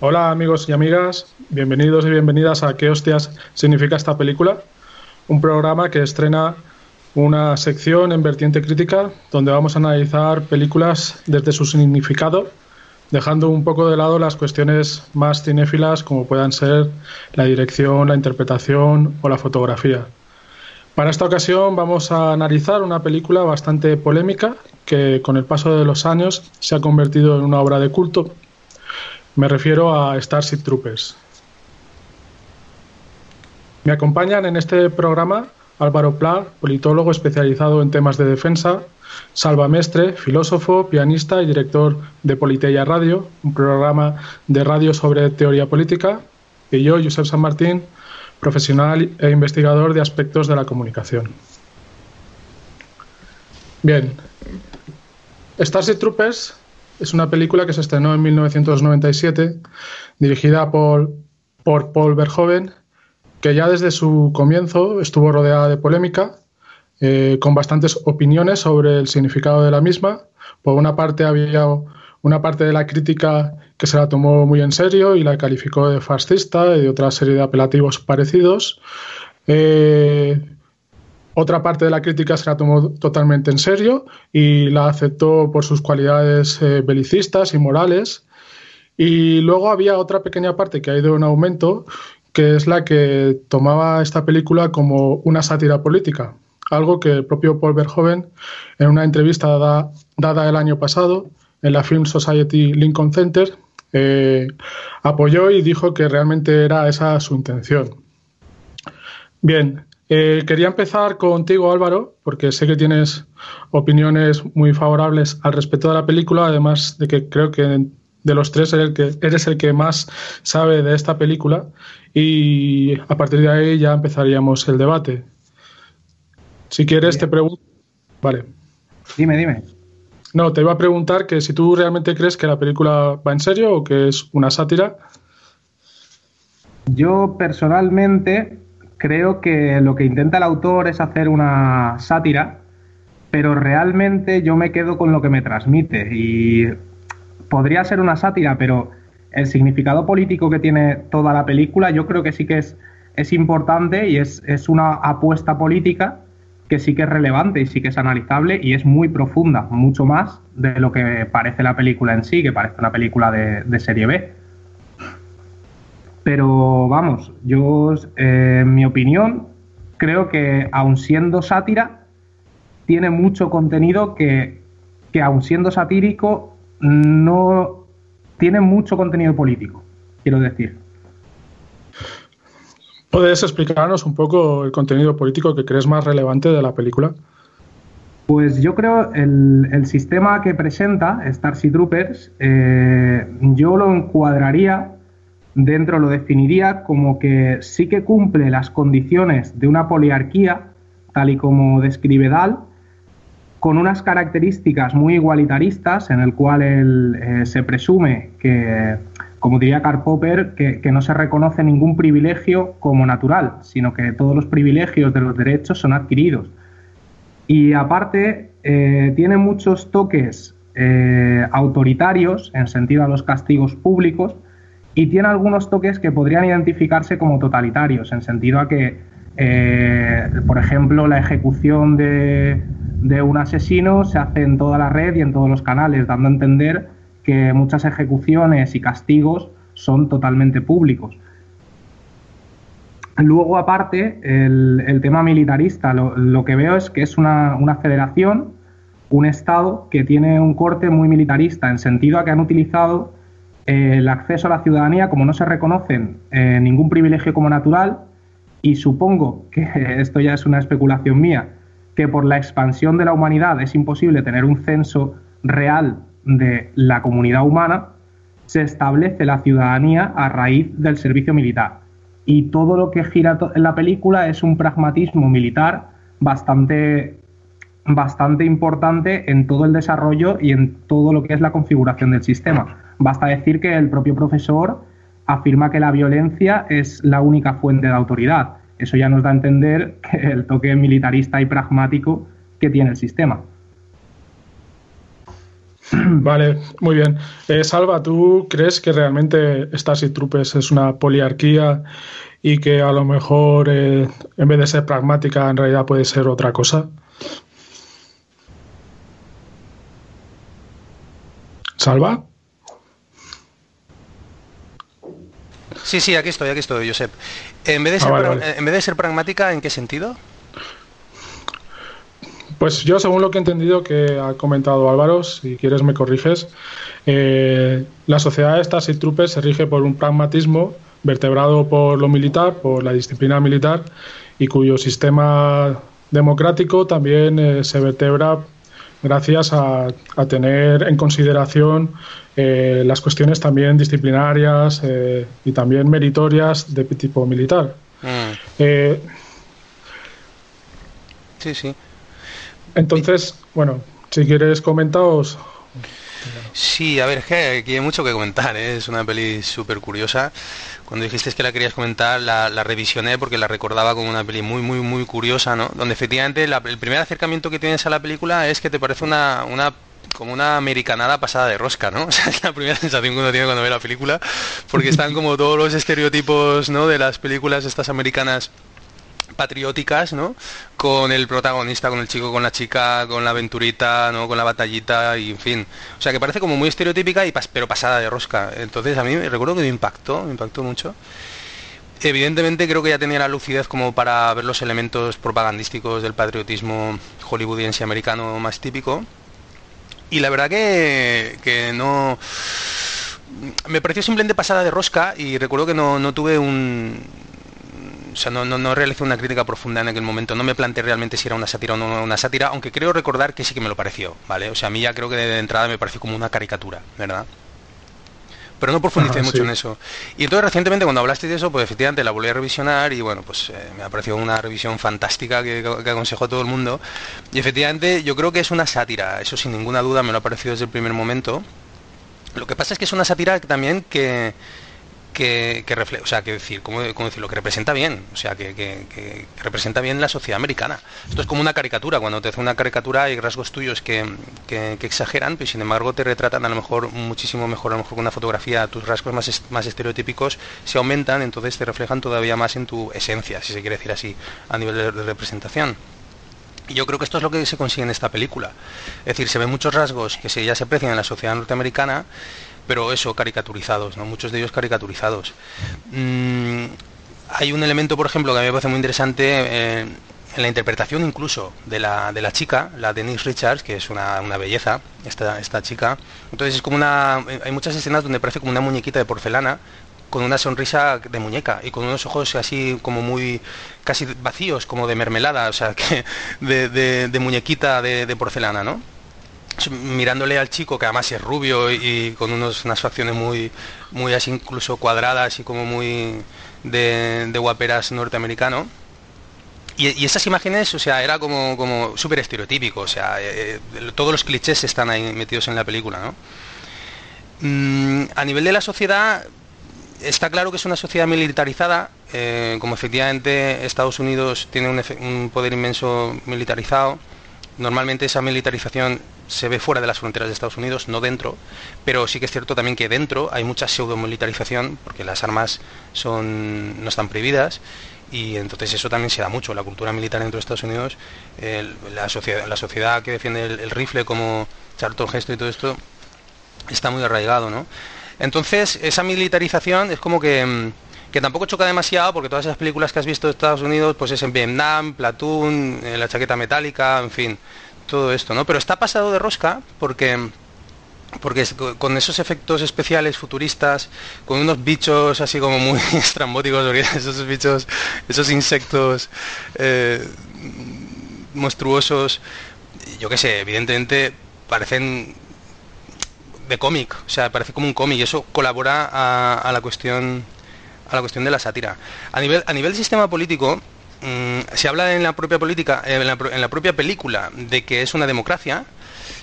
Hola amigos y amigas, bienvenidos y bienvenidas a ¿Qué hostias significa esta película? Un programa que estrena una sección en vertiente crítica donde vamos a analizar películas desde su significado, dejando un poco de lado las cuestiones más cinéfilas como puedan ser la dirección, la interpretación o la fotografía. Para esta ocasión vamos a analizar una película bastante polémica que con el paso de los años se ha convertido en una obra de culto me refiero a Starship Troopers. Me acompañan en este programa Álvaro Pla, politólogo especializado en temas de defensa, Salva Mestre, filósofo, pianista y director de Politeia Radio, un programa de radio sobre teoría política, y yo, Josep San Martín, profesional e investigador de aspectos de la comunicación. Bien, Starship Troopers es una película que se estrenó en 1997, dirigida por, por Paul Verhoeven, que ya desde su comienzo estuvo rodeada de polémica, eh, con bastantes opiniones sobre el significado de la misma. Por una parte había una parte de la crítica que se la tomó muy en serio y la calificó de fascista y de otra serie de apelativos parecidos. Eh, otra parte de la crítica se la tomó totalmente en serio y la aceptó por sus cualidades eh, belicistas y morales. Y luego había otra pequeña parte que ha ido en aumento, que es la que tomaba esta película como una sátira política, algo que el propio Paul Verhoeven, en una entrevista dada el año pasado en la Film Society Lincoln Center, eh, apoyó y dijo que realmente era esa su intención. Bien, eh, quería empezar contigo, Álvaro, porque sé que tienes opiniones muy favorables al respecto de la película, además de que creo que de los tres eres el que, eres el que más sabe de esta película y a partir de ahí ya empezaríamos el debate. Si quieres, te pregunto. Vale. Dime, dime. No, te iba a preguntar que si tú realmente crees que la película va en serio o que es una sátira. Yo personalmente creo que lo que intenta el autor es hacer una sátira, pero realmente yo me quedo con lo que me transmite. Y podría ser una sátira, pero el significado político que tiene toda la película yo creo que sí que es, es importante y es, una apuesta política que sí que es relevante y sí que es analizable y es muy profunda, mucho más de lo que parece la película en sí, que parece una película de, de serie B. Pero vamos, yo, eh, en mi opinión, creo que aun siendo sátira, tiene mucho contenido que, que aun siendo satírico, no tiene mucho contenido político, quiero decir. ¿Puedes explicarnos un poco el contenido político que crees más relevante de la película? Pues yo creo el, el sistema que presenta Starship Troopers, eh, yo lo encuadraría dentro lo definiría como que sí que cumple las condiciones de una poliarquía, tal y como describe Dahl, con unas características muy igualitaristas, en el cual eh, se presume que, como diría Karl Popper, que, no se reconoce ningún privilegio como natural, sino que todos los privilegios de los derechos son adquiridos. Y aparte, eh, tiene muchos toques eh, autoritarios en sentido a los castigos públicos, y tiene algunos toques que podrían identificarse como totalitarios, en sentido a que, eh, por ejemplo, la ejecución de, un asesino se hace en toda la red y en todos los canales, dando a entender que muchas ejecuciones y castigos son totalmente públicos. Luego, aparte, el, tema militarista, lo, que veo es que es una, una, federación, un Estado que tiene un corte muy militarista, en sentido a que han utilizado el acceso a la ciudadanía, como no se reconocen eh, ningún privilegio como natural, y supongo que esto ya es una especulación mía, que por la expansión de la humanidad es imposible tener un censo real de la comunidad humana, se establece la ciudadanía a raíz del servicio militar. Y todo lo que gira en la película es un pragmatismo militar bastante, bastante importante en todo el desarrollo y en todo lo que es la configuración del sistema Basta decir que el propio profesor afirma que la violencia es la única fuente de autoridad. Eso ya nos da a entender que el toque militarista y pragmático que tiene el sistema. Vale, muy bien. Eh, Salva, ¿tú crees que realmente Starship Troopers es una poliarquía y que a lo mejor eh, en vez de ser pragmática en realidad puede ser otra cosa? ¿Salva? Sí, sí, aquí estoy, aquí estoy, Josep. En vez de ah, ser, En vez de ser pragmática, ¿en qué sentido? Pues yo, según lo que he entendido que ha comentado Álvaro, si quieres me corriges, eh, la sociedad de estas Troopers se rige por un pragmatismo vertebrado por lo militar, por la disciplina militar, y cuyo sistema democrático también eh, se vertebra gracias a, tener en consideración eh, las cuestiones también disciplinarias y también meritorias de tipo militar. Mm. sí, sí. Entonces, bueno, si quieres comentaros. Sí, a ver, es que aquí hay mucho que comentar, ¿eh? es una peli súper curiosa. Cuando dijiste que la querías comentar, la, revisioné porque la recordaba como una peli muy, muy, muy curiosa, ¿no? Donde efectivamente el primer acercamiento que tienes a la película es que te parece una, una como una americanada pasada de rosca, ¿no? O sea, es la primera sensación que uno tiene cuando ve la película, porque están como todos los estereotipos, ¿no? De las películas estas americanas patrióticas, ¿no? Con el protagonista, con el chico, con la chica, con la aventurita, ¿no? Con la batallita y en fin. O sea, que parece como muy estereotípica y pero pasada de rosca. Entonces a mí me recuerdo que me impactó, me impactó mucho. Evidentemente creo que ya tenía la lucidez como para ver los elementos propagandísticos del patriotismo hollywoodiense americano más típico. Y la verdad que, que no... Me pareció simplemente pasada de rosca y recuerdo que no, no tuve un, o sea, no, no, no, realicé una crítica profunda en aquel momento, no me planteé realmente si era una sátira o no una sátira, aunque creo recordar que sí que me lo pareció, ¿vale? O sea, a mí ya creo que de entrada me pareció como una caricatura, ¿verdad? Pero no profundicé mucho en eso. Y entonces recientemente cuando hablaste de eso, pues efectivamente la volví a revisionar y bueno, pues eh, me ha parecido una revisión fantástica que, que, aconsejo a todo el mundo. Y efectivamente yo creo que es una sátira, eso sin ninguna duda me lo ha parecido desde el primer momento. Lo que pasa es que es una sátira también que que, que refleja, o sea, que decir, ¿cómo, decirlo? Que representa bien, o sea, que, representa bien la sociedad americana. Esto es como una caricatura, cuando te hace una caricatura hay rasgos tuyos que, exageran, pero sin embargo te retratan a lo mejor muchísimo mejor, a lo mejor con una fotografía, tus rasgos más, más estereotípicos se aumentan, entonces te reflejan todavía más en tu esencia, si se quiere decir así, a nivel de, representación. Y yo creo que esto es lo que se consigue en esta película. Es decir, se ven muchos rasgos que se, ya se aprecian en la sociedad norteamericana pero eso, caricaturizados, ¿no? Muchos de ellos caricaturizados. Mm, hay un elemento, por ejemplo, que a mí me parece muy interesante eh, en la interpretación incluso de la, de la chica, la Denise Richards, que es una, belleza, esta, esta chica. Entonces es como una... Hay muchas escenas donde parece como una muñequita de porcelana, con una sonrisa de muñeca y con unos ojos así como muy casi vacíos, como de mermelada, o sea, que de, de, muñequita de, de porcelana, ¿no? Mirándole al chico, que además es rubio y con unos, unas facciones muy, muy así incluso cuadradas y como muy de, guaperas norteamericano. Y, esas imágenes, o sea, era como, como súper estereotípico, o sea, eh, eh, todos los clichés están ahí metidos en la película, ¿no? Mm, a nivel de la sociedad, está claro que es una sociedad militarizada, eh, como efectivamente Estados Unidos tiene un, un poder inmenso militarizado, normalmente esa militarización se ve fuera de las fronteras de Estados Unidos, no dentro, pero sí que es cierto también que dentro hay mucha pseudomilitarización, porque las armas son, no están prohibidas, y entonces eso también se da mucho, la cultura militar dentro de Estados Unidos, la, sociedad, la sociedad que defiende el, rifle como Charlton Gesto y todo esto, está muy arraigado, ¿no? Entonces, esa militarización es como que, mm, que tampoco choca demasiado, porque todas esas películas que has visto de Estados Unidos, pues es en Vietnam, Platoon, eh, la chaqueta metálica, en fin, todo esto, ¿no? Pero está pasado de rosca porque porque con esos efectos especiales futuristas, con unos bichos así como muy estrambóticos, esos bichos, esos insectos eh, monstruosos, yo qué sé, evidentemente parecen de cómic, o sea, parece como un cómic y eso colabora a, la cuestión a la cuestión de la sátira. A nivel a nivel sistema político, Mm, se habla en la propia política, en la, propia película, de que es una democracia,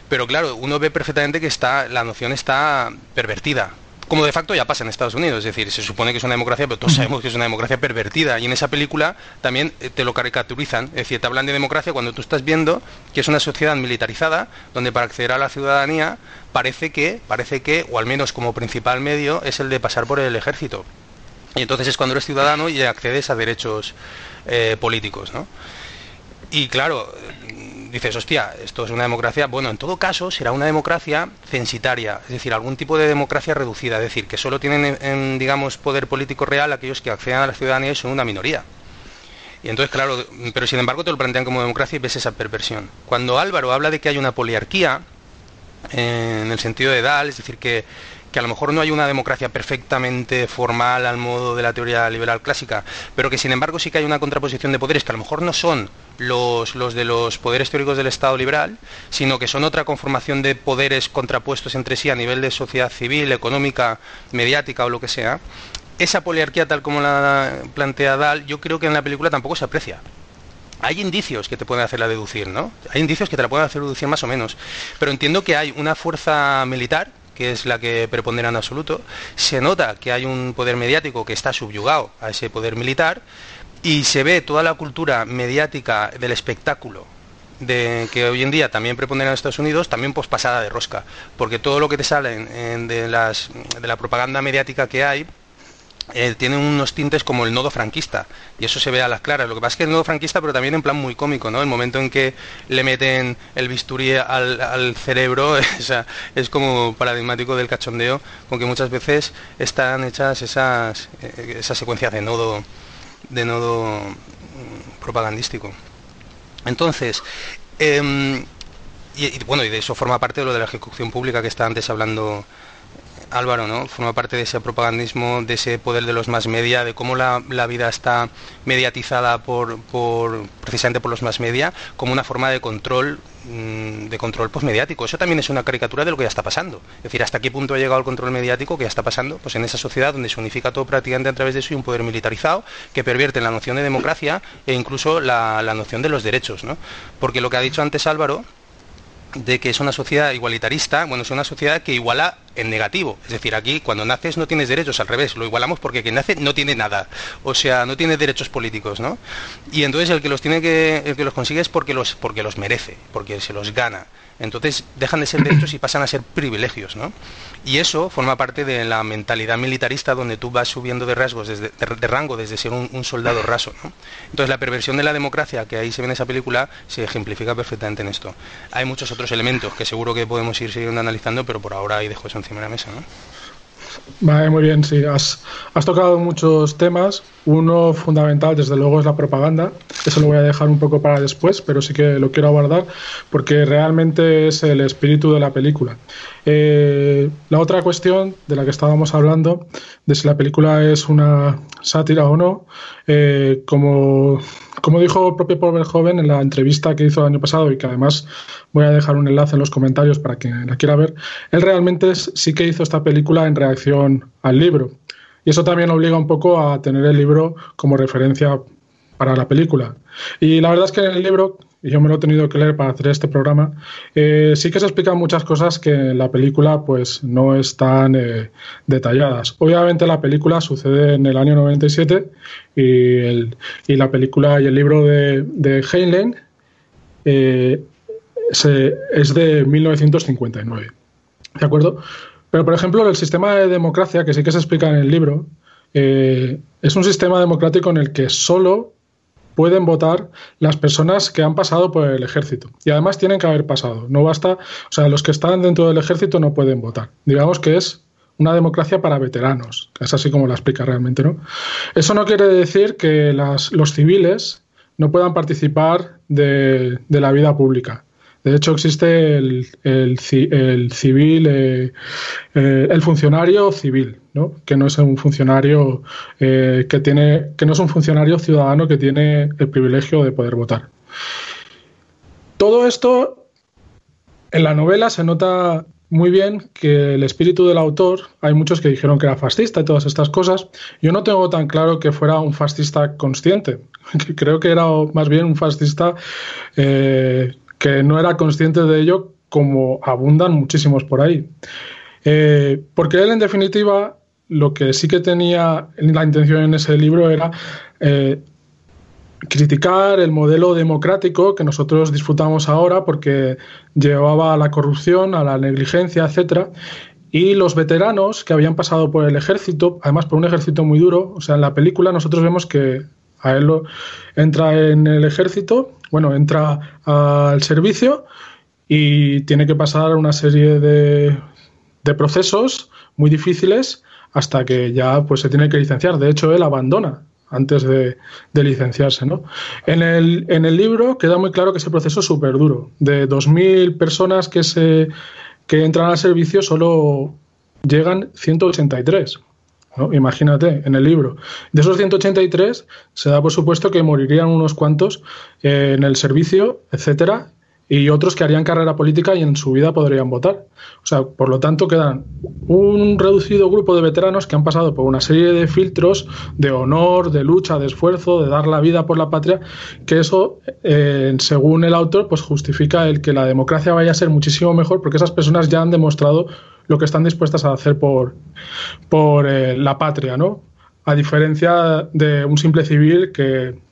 pero claro, uno ve perfectamente que está, la noción está pervertida, como de facto ya pasa en Estados Unidos, es decir, se supone que es una democracia, pero todos sabemos que es una democracia pervertida. Y en esa película también eh, te lo caricaturizan, es decir, te hablan de democracia cuando tú estás viendo que es una sociedad militarizada, donde para acceder a la ciudadanía parece que, parece que, o al menos como principal medio, es el de pasar por el ejército. Y entonces es cuando eres ciudadano y accedes a derechos eh, políticos, ¿no? Y claro, dices, hostia, esto es una democracia. Bueno, en todo caso será una democracia censitaria, es decir, algún tipo de democracia reducida, es decir, que solo tienen, en, digamos, poder político real aquellos que acceden a la ciudadanía y son una minoría. Y entonces, claro, pero sin embargo te lo plantean como democracia y ves esa perversión. Cuando Álvaro habla de que hay una poliarquía, en el sentido de Dahl, es decir, que que a lo mejor no hay una democracia perfectamente formal al modo de la teoría liberal clásica, pero que sin embargo sí que hay una contraposición de poderes que a lo mejor no son los, los de los poderes teóricos del Estado liberal, sino que son otra conformación de poderes contrapuestos entre sí a nivel de sociedad civil, económica, mediática o lo que sea. Esa poliarquía tal como la plantea Dahl, yo creo que en la película tampoco se aprecia hay indicios que te pueden hacerla deducir, ¿no? Hay indicios que te la pueden hacer deducir más o menos. Pero entiendo que hay una fuerza militar que es la que prepondera en absoluto, se nota que hay un poder mediático que está subyugado a ese poder militar y se ve toda la cultura mediática del espectáculo de que hoy en día también prepondera en Estados Unidos, también pues pasada de rosca, porque todo lo que te sale de, las, de la propaganda mediática que hay eh, tiene unos tintes como el nodo franquista y eso se ve a las claras. Lo que pasa es que el nodo franquista, pero también en plan muy cómico, ¿no? El momento en que le meten el bisturí al, cerebro es como paradigmático del cachondeo, con que muchas veces están hechas esas, eh, esas secuencias de nodo, de nodo mm, propagandístico. Entonces, em, y, bueno, y de eso forma parte de lo de la ejecución pública que está antes hablando Álvaro, ¿no? Forma parte de ese propagandismo, de ese poder de los más media, de cómo la, vida está mediatizada por, precisamente por los más media, como una forma de control mm, de control postmediático. Eso también es una caricatura de lo que ya está pasando. Es decir, hasta qué punto ha llegado el control mediático que ya está pasando, pues en esa sociedad donde se unifica todo prácticamente a través de eso y un poder militarizado que pervierte la noción de democracia e incluso la, la noción de los derechos, ¿no? Porque lo que ha dicho antes Álvaro de que es una sociedad igualitarista, bueno, es una sociedad que iguala en negativo. Es decir, aquí cuando naces no tienes derechos, al revés, lo igualamos porque quien nace no tiene nada. O sea, no tiene derechos políticos, ¿no? Y entonces el que los tiene que, el que los consigue es porque los, porque los merece, porque se los gana. Entonces dejan de ser derechos y pasan a ser privilegios, ¿no? Y eso forma parte de la mentalidad militarista donde tú vas subiendo de rasgos, desde, de, rango, desde ser un, soldado raso, ¿no? Entonces la perversión de la democracia que ahí se ve en esa película se ejemplifica perfectamente en esto. Hay muchos otros elementos que seguro que podemos ir siguiendo analizando, pero por ahora ahí dejo eso encima de la mesa, ¿no? Vale, muy bien, sí. Has, tocado muchos temas. Uno fundamental, desde luego, es la propaganda. Eso lo voy a dejar un poco para después, pero sí que lo quiero abordar porque realmente es el espíritu de la película. Eh, la otra cuestión de la que estábamos hablando, de si la película es una sátira o no, eh, como, como dijo el propio Paul Verhoeven en la entrevista que hizo el año pasado y que además voy a dejar un enlace en los comentarios para quien la quiera ver, él realmente sí que hizo esta película en reacción al libro. Y eso también obliga un poco a tener el libro como referencia para la película. Y la verdad es que en el libro, y yo me lo he tenido que leer para hacer este programa, eh, sí que se explican muchas cosas que en la película pues no están eh, detalladas. Obviamente la película sucede en el año 97 y, el, y la película y el libro de, de Heinlein eh, es de 1959. ¿De acuerdo? Pero, por ejemplo, el sistema de democracia, que sí que se explica en el libro, es un sistema democrático en el que solo pueden votar las personas que han pasado por el ejército. Y además tienen que haber pasado. No basta, o sea, los que están dentro del ejército no pueden votar. Digamos que es una democracia para veteranos. Es así como la explica realmente, ¿no? Eso no quiere decir que los civiles no puedan participar de la vida pública. De hecho, existe el, civil, eh, eh, el funcionario civil, ¿no? que no es un funcionario eh, que tiene, que no es un funcionario ciudadano que tiene el privilegio de poder votar. Todo esto en la novela se nota muy bien que el espíritu del autor, hay muchos que dijeron que era fascista y todas estas cosas. Yo no tengo tan claro que fuera un fascista consciente. Creo que era más bien un fascista que no era consciente de ello como abundan muchísimos por ahí. Eh, porque él, en definitiva, lo que sí que tenía la intención en ese libro era eh, criticar el modelo democrático que nosotros disfrutamos ahora porque llevaba a la corrupción, a la negligencia, etcétera. Y los veteranos que habían pasado por el ejército, además por un ejército muy duro, o sea, en la película nosotros vemos que a él entra en el ejército, bueno, entra al servicio y tiene que pasar una serie de procesos muy difíciles hasta que ya pues se tiene que licenciar. De hecho, él abandona antes de, licenciarse. ¿no? En, el, en el libro queda muy claro que ese proceso es súper duro. De 2.000 personas que, se, que entran al servicio, solo llegan 183. Imagínate, en el libro. De esos 183, se da por supuesto que morirían unos cuantos eh, en el servicio, etcétera, y otros que harían carrera política y en su vida podrían votar. O sea, por lo tanto, quedan un reducido grupo de veteranos que han pasado por una serie de filtros de honor, de lucha, de esfuerzo, de dar la vida por la patria, que eso, eh, según el autor, pues justifica el que la democracia vaya a ser muchísimo mejor porque esas personas ya han demostrado lo que están dispuestas a hacer por, por eh, la patria, ¿no? A diferencia de un simple civil que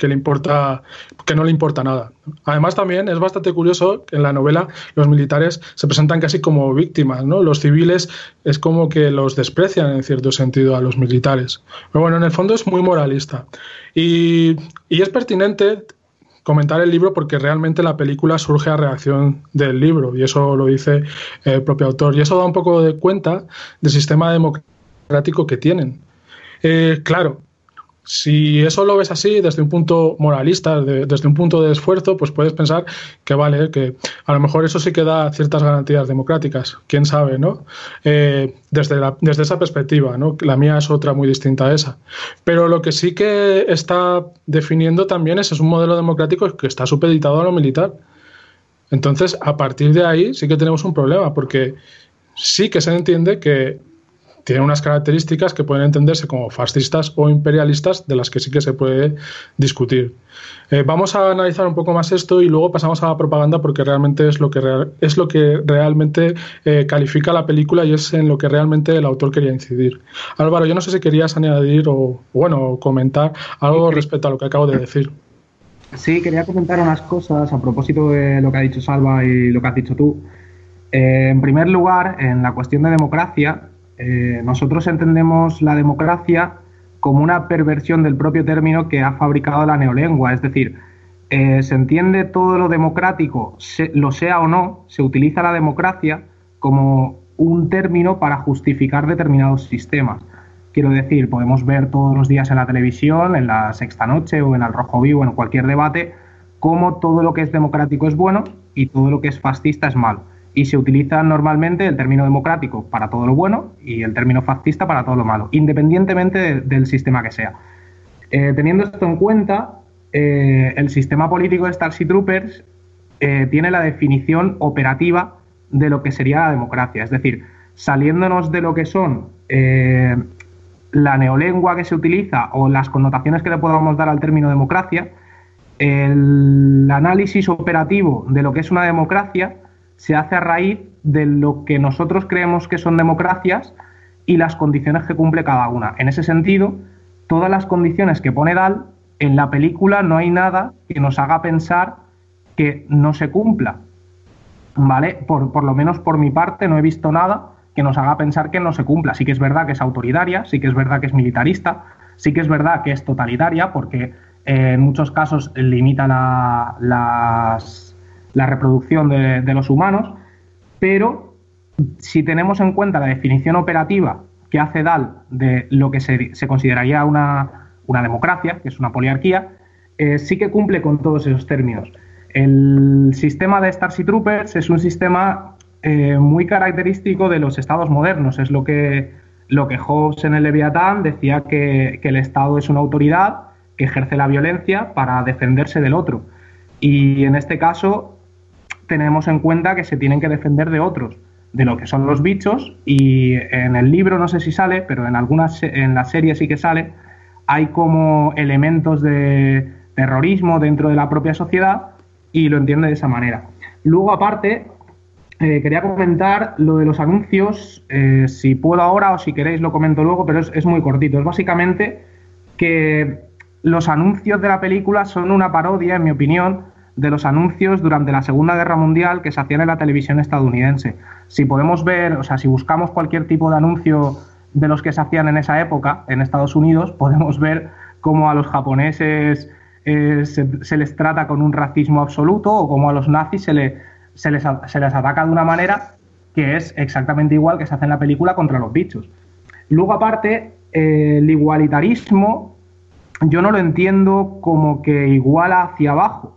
que le importa, que no le importa nada. Además, también es bastante curioso que en la novela los militares se presentan casi como víctimas, ¿no? Los civiles es como que los desprecian en cierto sentido a los militares. Pero bueno, en el fondo es muy moralista. Y, es pertinente comentar el libro porque realmente la película surge a reacción del libro y eso lo dice el propio autor. Y eso da un poco de cuenta del sistema democrático que tienen. Eh, claro, si eso lo ves así, desde un punto moralista, desde un punto de esfuerzo, pues puedes pensar que vale, que a lo mejor eso sí que da ciertas garantías democráticas, quién sabe, ¿no? Eh, desde, desde esa perspectiva, ¿no? La mía es otra muy distinta a esa. Pero lo que sí que está definiendo también es, es un modelo democrático que está supeditado a lo militar. Entonces, a partir de ahí sí que tenemos un problema, porque sí que se entiende que tiene unas características que pueden entenderse como fascistas o imperialistas, de las que sí que se puede discutir. Eh, vamos a analizar un poco más esto y luego pasamos a la propaganda porque realmente es lo que, es lo que realmente eh, califica la película y es en lo que realmente el autor quería incidir. Álvaro, yo no sé si querías añadir o, bueno, comentar algo respecto a lo que acabo de decir. Sí, quería comentar unas cosas a propósito de lo que ha dicho Salva y lo que has dicho tú. Eh, en primer lugar, en la cuestión de democracia, eh, nosotros entendemos la democracia como una perversión del propio término que ha fabricado la neolengua, es decir, eh, se entiende todo lo democrático, lo sea o no, se utiliza la democracia como un término para justificar determinados sistemas. Quiero decir, podemos ver todos los días en la televisión, en la sexta noche o en el rojo vivo, en cualquier debate, cómo todo lo que es democrático es bueno y todo lo que es fascista es malo y se utiliza normalmente el término democrático para todo lo bueno y el término fascista para todo lo malo, independientemente del sistema que sea. Eh, teniendo esto en cuenta, eh, el sistema político de Starship Troopers eh, tiene la definición operativa de lo que sería la democracia, es decir, saliéndonos de lo que son la neolengua que se utiliza o las connotaciones que le podamos dar al término democracia, el análisis operativo de lo que es una democracia se hace a raíz de lo que nosotros creemos que son democracias y las condiciones que cumple cada una. En ese sentido, todas las condiciones que pone Dal, en la película no hay nada que nos haga pensar que no se cumpla. ¿Vale? Por, por lo menos por mi parte no he visto nada que nos haga pensar que no se cumpla. Sí que es verdad que es autoritaria, sí que es verdad que es militarista, sí que es verdad que es totalitaria, porque eh, en muchos casos limita las la reproducción de, los humanos, pero si tenemos en cuenta la definición operativa que hace DAL de lo que se, consideraría una, democracia, que es una poliarquía, eh, sí que cumple con todos esos términos. El sistema de Starship Troopers es un sistema eh, muy característico de los estados modernos. Es lo que, lo que Hobbes en el Leviatán decía que el Estado es una autoridad que ejerce la violencia para defenderse del otro. Y en este caso, tenemos en cuenta que se tienen que defender de otros, de lo que son los bichos, y en el libro no sé si sale, pero en algunas en la serie sí que sale, hay como elementos de terrorismo dentro de la propia sociedad y lo entiende de esa manera. Luego, aparte, eh, quería comentar lo de los anuncios, eh, si puedo ahora o si queréis lo comento luego, pero es, muy cortito. Es básicamente que los anuncios de la película son una parodia, en mi opinión, de los anuncios durante la Segunda Guerra Mundial que se hacían en la televisión estadounidense. Si podemos ver, o sea, si buscamos cualquier tipo de anuncio de los que se hacían en esa época en Estados Unidos, podemos ver cómo a los japoneses eh, se, les trata con un racismo absoluto o cómo a los nazis se le se les, ataca de una manera que es exactamente igual que se hace en la película contra los bichos. Luego, aparte, el igualitarismo yo no lo entiendo como que iguala hacia abajo.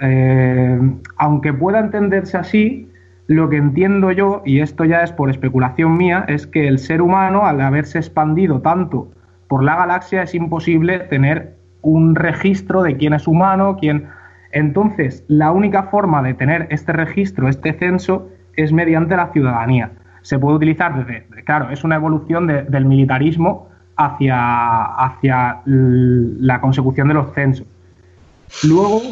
Eh, aunque pueda entenderse así, lo que entiendo yo, y esto ya es por especulación mía, es que el ser humano, al haberse expandido tanto por la galaxia, es imposible tener un registro de quién es humano, quién entonces, la única forma de tener este registro, este censo, es mediante la ciudadanía. Se puede utilizar desde, claro, es una evolución del militarismo hacia, hacia la consecución de los censos. Luego,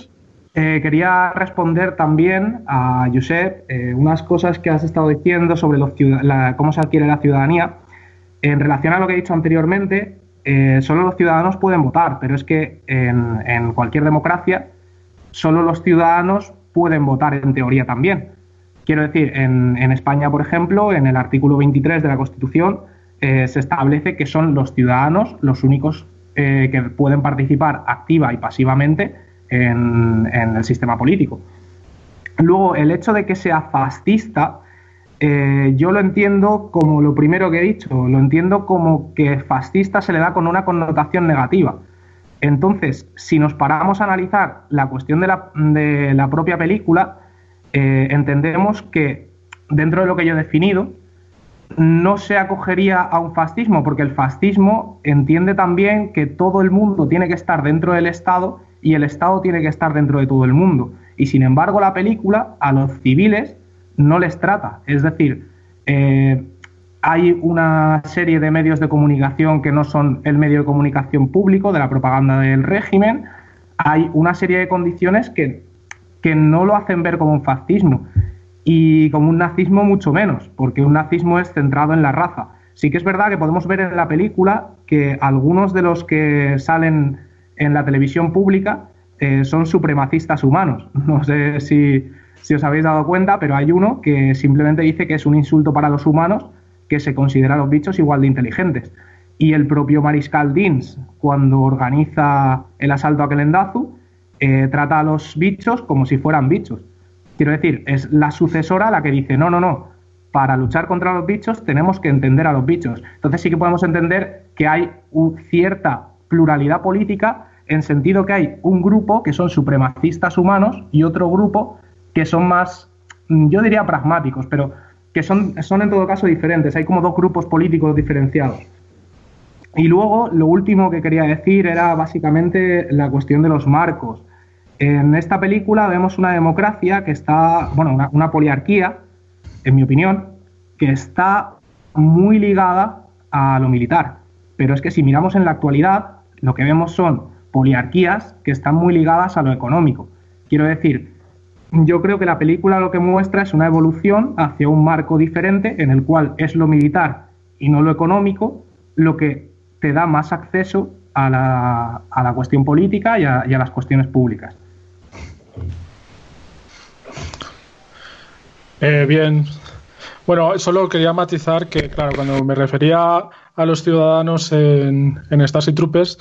eh, quería responder también a Josep eh, unas cosas que has estado diciendo sobre cómo se adquiere la ciudadanía. En relación a lo que he dicho anteriormente, eh, solo los ciudadanos pueden votar, pero es que en cualquier democracia solo los ciudadanos pueden votar en teoría también. Quiero decir, en, España, por ejemplo, en el artículo 23 de la Constitución eh, se establece que son los ciudadanos los únicos que pueden participar activa y pasivamente en, el sistema político. Luego, el hecho de que sea fascista, eh, yo lo entiendo como lo primero que he dicho, lo entiendo como que fascista se le da con una connotación negativa. Entonces, si nos paramos a analizar la cuestión de la, propia película, eh, entendemos que dentro de lo que yo he definido, no se acogería a un fascismo, porque el fascismo entiende también que todo el mundo tiene que estar dentro del Estado y el Estado tiene que estar dentro de todo el mundo. Y sin embargo, la película a los civiles no les trata. Es decir, eh, hay una serie de medios de comunicación que no son el medio de comunicación público de la propaganda del régimen. Hay una serie de condiciones que, que no lo hacen ver como un fascismo y como un nazismo mucho menos, porque un nazismo es centrado en la raza. Sí que es verdad que podemos ver en la película que algunos de los que salen en la televisión pública eh, son supremacistas humanos. No sé si, os habéis dado cuenta, pero hay uno que simplemente dice que es un insulto para los humanos que se considera a los bichos igual de inteligentes. Y el propio Mariscal Dins, cuando organiza el asalto a Kelendazu, eh, trata a los bichos como si fueran bichos. Quiero decir, es la sucesora la que dice, no, no, no, para luchar contra los bichos tenemos que entender a los bichos. Entonces sí que podemos entender que hay cierta pluralidad política en sentido que hay un grupo que son supremacistas humanos y otro grupo que son más, yo diría pragmáticos, pero que son, son en todo caso diferentes. Hay como dos grupos políticos diferenciados. Y luego, lo último que quería decir era básicamente la cuestión de los marcos. En esta película vemos una democracia que está, bueno, una, poliarquía, en mi opinión, que está muy ligada a lo militar. Pero es que si miramos en la actualidad, lo que vemos son poliarquías que están muy ligadas a lo económico. Quiero decir, yo creo que la película lo que muestra es una evolución hacia un marco diferente en el cual es lo militar y no lo económico lo que te da más acceso a la, a la cuestión política y a, las cuestiones públicas. Eh, bien. Bueno, solo quería matizar que, claro, cuando me refería a los ciudadanos en, en Starship Troopers,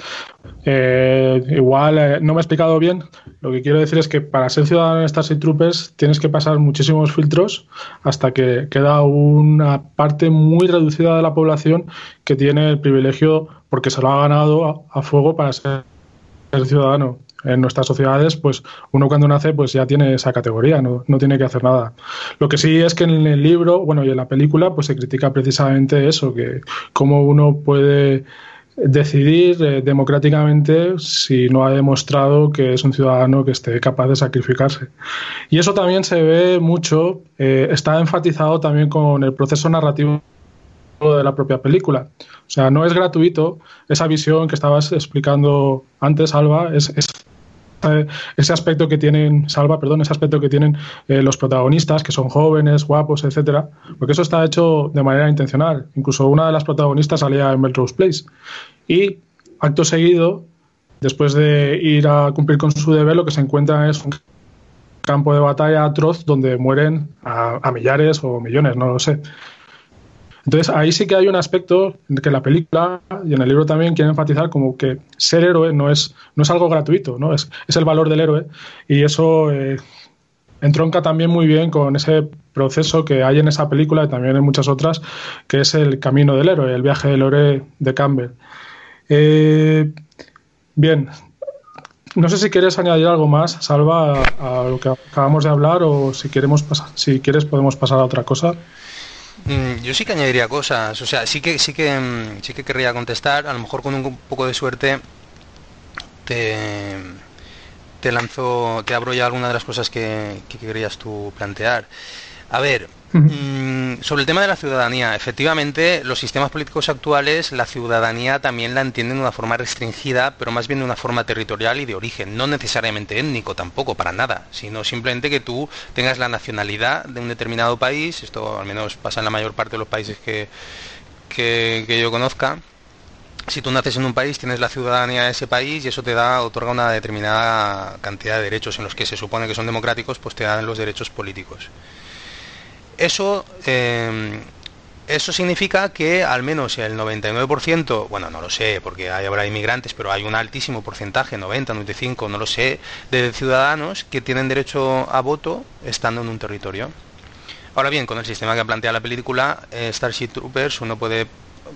eh, igual eh, no me he explicado bien. Lo que quiero decir es que para ser ciudadano en Starship Troopers tienes que pasar muchísimos filtros hasta que queda una parte muy reducida de la población que tiene el privilegio, porque se lo ha ganado a, fuego para ser ciudadano en nuestras sociedades, pues uno cuando nace pues ya tiene esa categoría, no, no, tiene que hacer nada. Lo que sí es que en el libro, bueno, y en la película, pues se critica precisamente eso, que cómo uno puede decidir eh, democráticamente si no ha demostrado que es un ciudadano que esté capaz de sacrificarse. Y eso también se ve mucho, eh, está enfatizado también con el proceso narrativo de la propia película. O sea, no es gratuito esa visión que estabas explicando antes, Alba, es, ese aspecto que tienen, Salva, perdón, ese aspecto que tienen eh, los protagonistas, que son jóvenes, guapos, etcétera, porque eso está hecho de manera intencional. Incluso una de las protagonistas salía en Melrose Place. Y acto seguido, después de ir a cumplir con su deber, lo que se encuentra es un campo de batalla atroz donde mueren a millares o millones, no lo sé. Entonces ahí sí que hay un aspecto que la película y en el libro también quiere enfatizar como que ser héroe no es, no es algo gratuito, ¿no? Es, es el valor del héroe y eso eh, entronca también muy bien con ese proceso que hay en esa película y también en muchas otras, que es el camino del héroe, el viaje del héroe de Campbell. Eh, bien, no sé si quieres añadir algo más, Salva, a, a, lo que acabamos de hablar o si queremos pasar, si quieres podemos pasar a otra cosa. Mm, yo sí que añadiría cosas, o sea, sí que sí que mm, sí que querría contestar, a lo mejor con un poco de suerte te te lanzo, te abro ya alguna de las cosas que, que querías tú plantear. A ver, Mm, sobre el tema de la ciudadanía, efectivamente, los sistemas políticos actuales, la ciudadanía también la entienden de una forma restringida, pero más bien de una forma territorial y de origen, no necesariamente étnico tampoco, para nada, sino simplemente que tú tengas la nacionalidad de un determinado país, esto al menos pasa en la mayor parte de los países que, que, que yo conozca, si tú naces en un país, tienes la ciudadanía de ese país y eso te da, otorga una determinada cantidad de derechos en los que se supone que son democráticos, pues te dan los derechos políticos. Eso, eh, eso significa que al menos el 99%, bueno, no lo sé, porque hay, habrá inmigrantes, pero hay un altísimo porcentaje, 90, 95, no lo sé, de ciudadanos que tienen derecho a voto estando en un territorio. Ahora bien, con el sistema que plantea la película eh, Starship Troopers, uno puede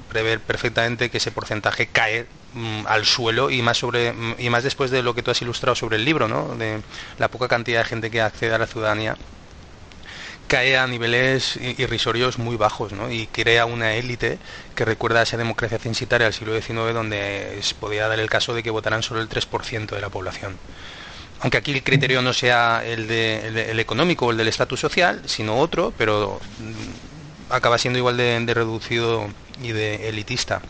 prever perfectamente que ese porcentaje cae mm, al suelo y más sobre mm, y más después de lo que tú has ilustrado sobre el libro, ¿no? De la poca cantidad de gente que accede a la ciudadanía cae a niveles irrisorios muy bajos ¿no? y crea una élite que recuerda a esa democracia censitaria del siglo XIX donde podía dar el caso de que votaran solo el 3% de la población. Aunque aquí el criterio no sea el, de, el, económico o el del estatus social, sino otro, pero mm, acaba siendo igual de, reducido y de elitista.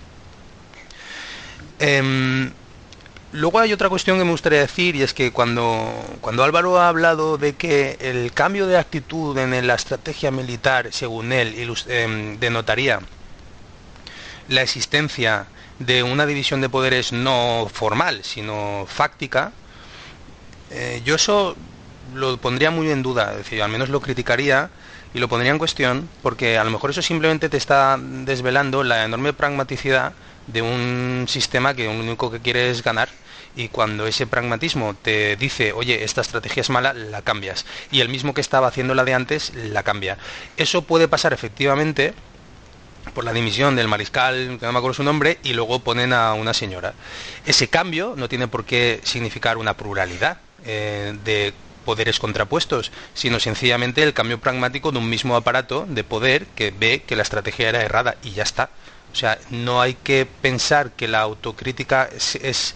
Eh, Luego hay otra cuestión que me gustaría decir y es que cuando, cuando Álvaro ha hablado de que el cambio de actitud en la estrategia militar, según él, eh, denotaría la existencia de una división de poderes no formal, sino fáctica, eh, yo eso lo pondría muy en duda, es decir, al menos lo criticaría y lo pondría en cuestión, porque a lo mejor eso simplemente te está desvelando la enorme pragmaticidad de un sistema que lo único que quiere es ganar y cuando ese pragmatismo te dice, oye, esta estrategia es mala, la cambias. Y el mismo que estaba haciendo la de antes, la cambia. Eso puede pasar efectivamente por la dimisión del mariscal, que no me acuerdo su nombre, y luego ponen a una señora. Ese cambio no tiene por qué significar una pluralidad eh, de poderes contrapuestos, sino sencillamente el cambio pragmático de un mismo aparato de poder que ve que la estrategia era errada y ya está. O sea, no hay que pensar que la autocrítica es, es,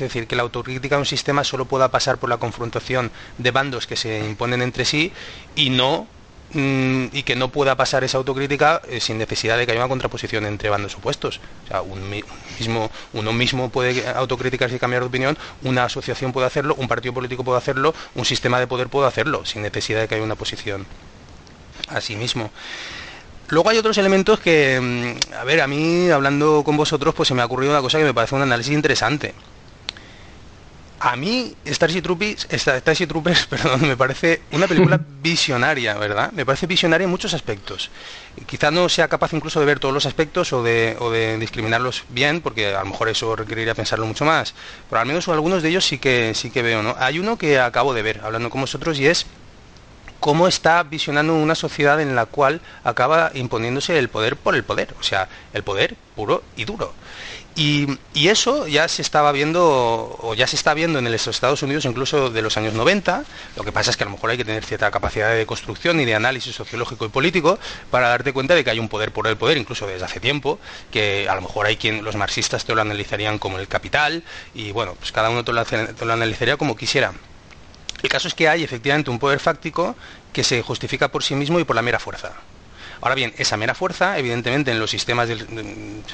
decir, que la autocrítica de un sistema solo pueda pasar por la confrontación de bandos que se imponen entre sí y no mm, y que no pueda pasar esa autocrítica eh, sin necesidad de que haya una contraposición entre bandos opuestos. O sea, uno mismo puede autocriticarse y cambiar de opinión, una asociación puede hacerlo, un partido político puede hacerlo, un sistema de poder puede hacerlo, sin necesidad de que haya una posición a sí mismo. Luego hay otros elementos que, mm, a ver, a mí hablando con vosotros, pues se me ha ocurrido una cosa que me parece un análisis interesante. A mí Starship Troopers, Starship Troopers perdón, me parece una película visionaria, ¿verdad? Me parece visionaria en muchos aspectos. Quizá no sea capaz incluso de ver todos los aspectos o de, o de discriminarlos bien, porque a lo mejor eso requeriría pensarlo mucho más. Pero al menos algunos de ellos sí que sí que veo, ¿no? Hay uno que acabo de ver hablando con vosotros y es cómo está visionando una sociedad en la cual acaba imponiéndose el poder por el poder, o sea, el poder puro y duro. Y, eso ya se estaba viendo, o ya se está viendo en los Estados Unidos incluso de los años 90. Lo que pasa es que a lo mejor hay que tener cierta capacidad de construcción y de análisis sociológico y político para darte cuenta de que hay un poder por el poder, incluso desde hace tiempo, que a lo mejor hay quien, los marxistas te lo analizarían como el capital, y bueno, pues cada uno te lo analizaría como quisiera. El caso es que hay efectivamente un poder fáctico que se justifica por sí mismo y por la mera fuerza. Ahora bien, esa mera fuerza, evidentemente, en los sistemas del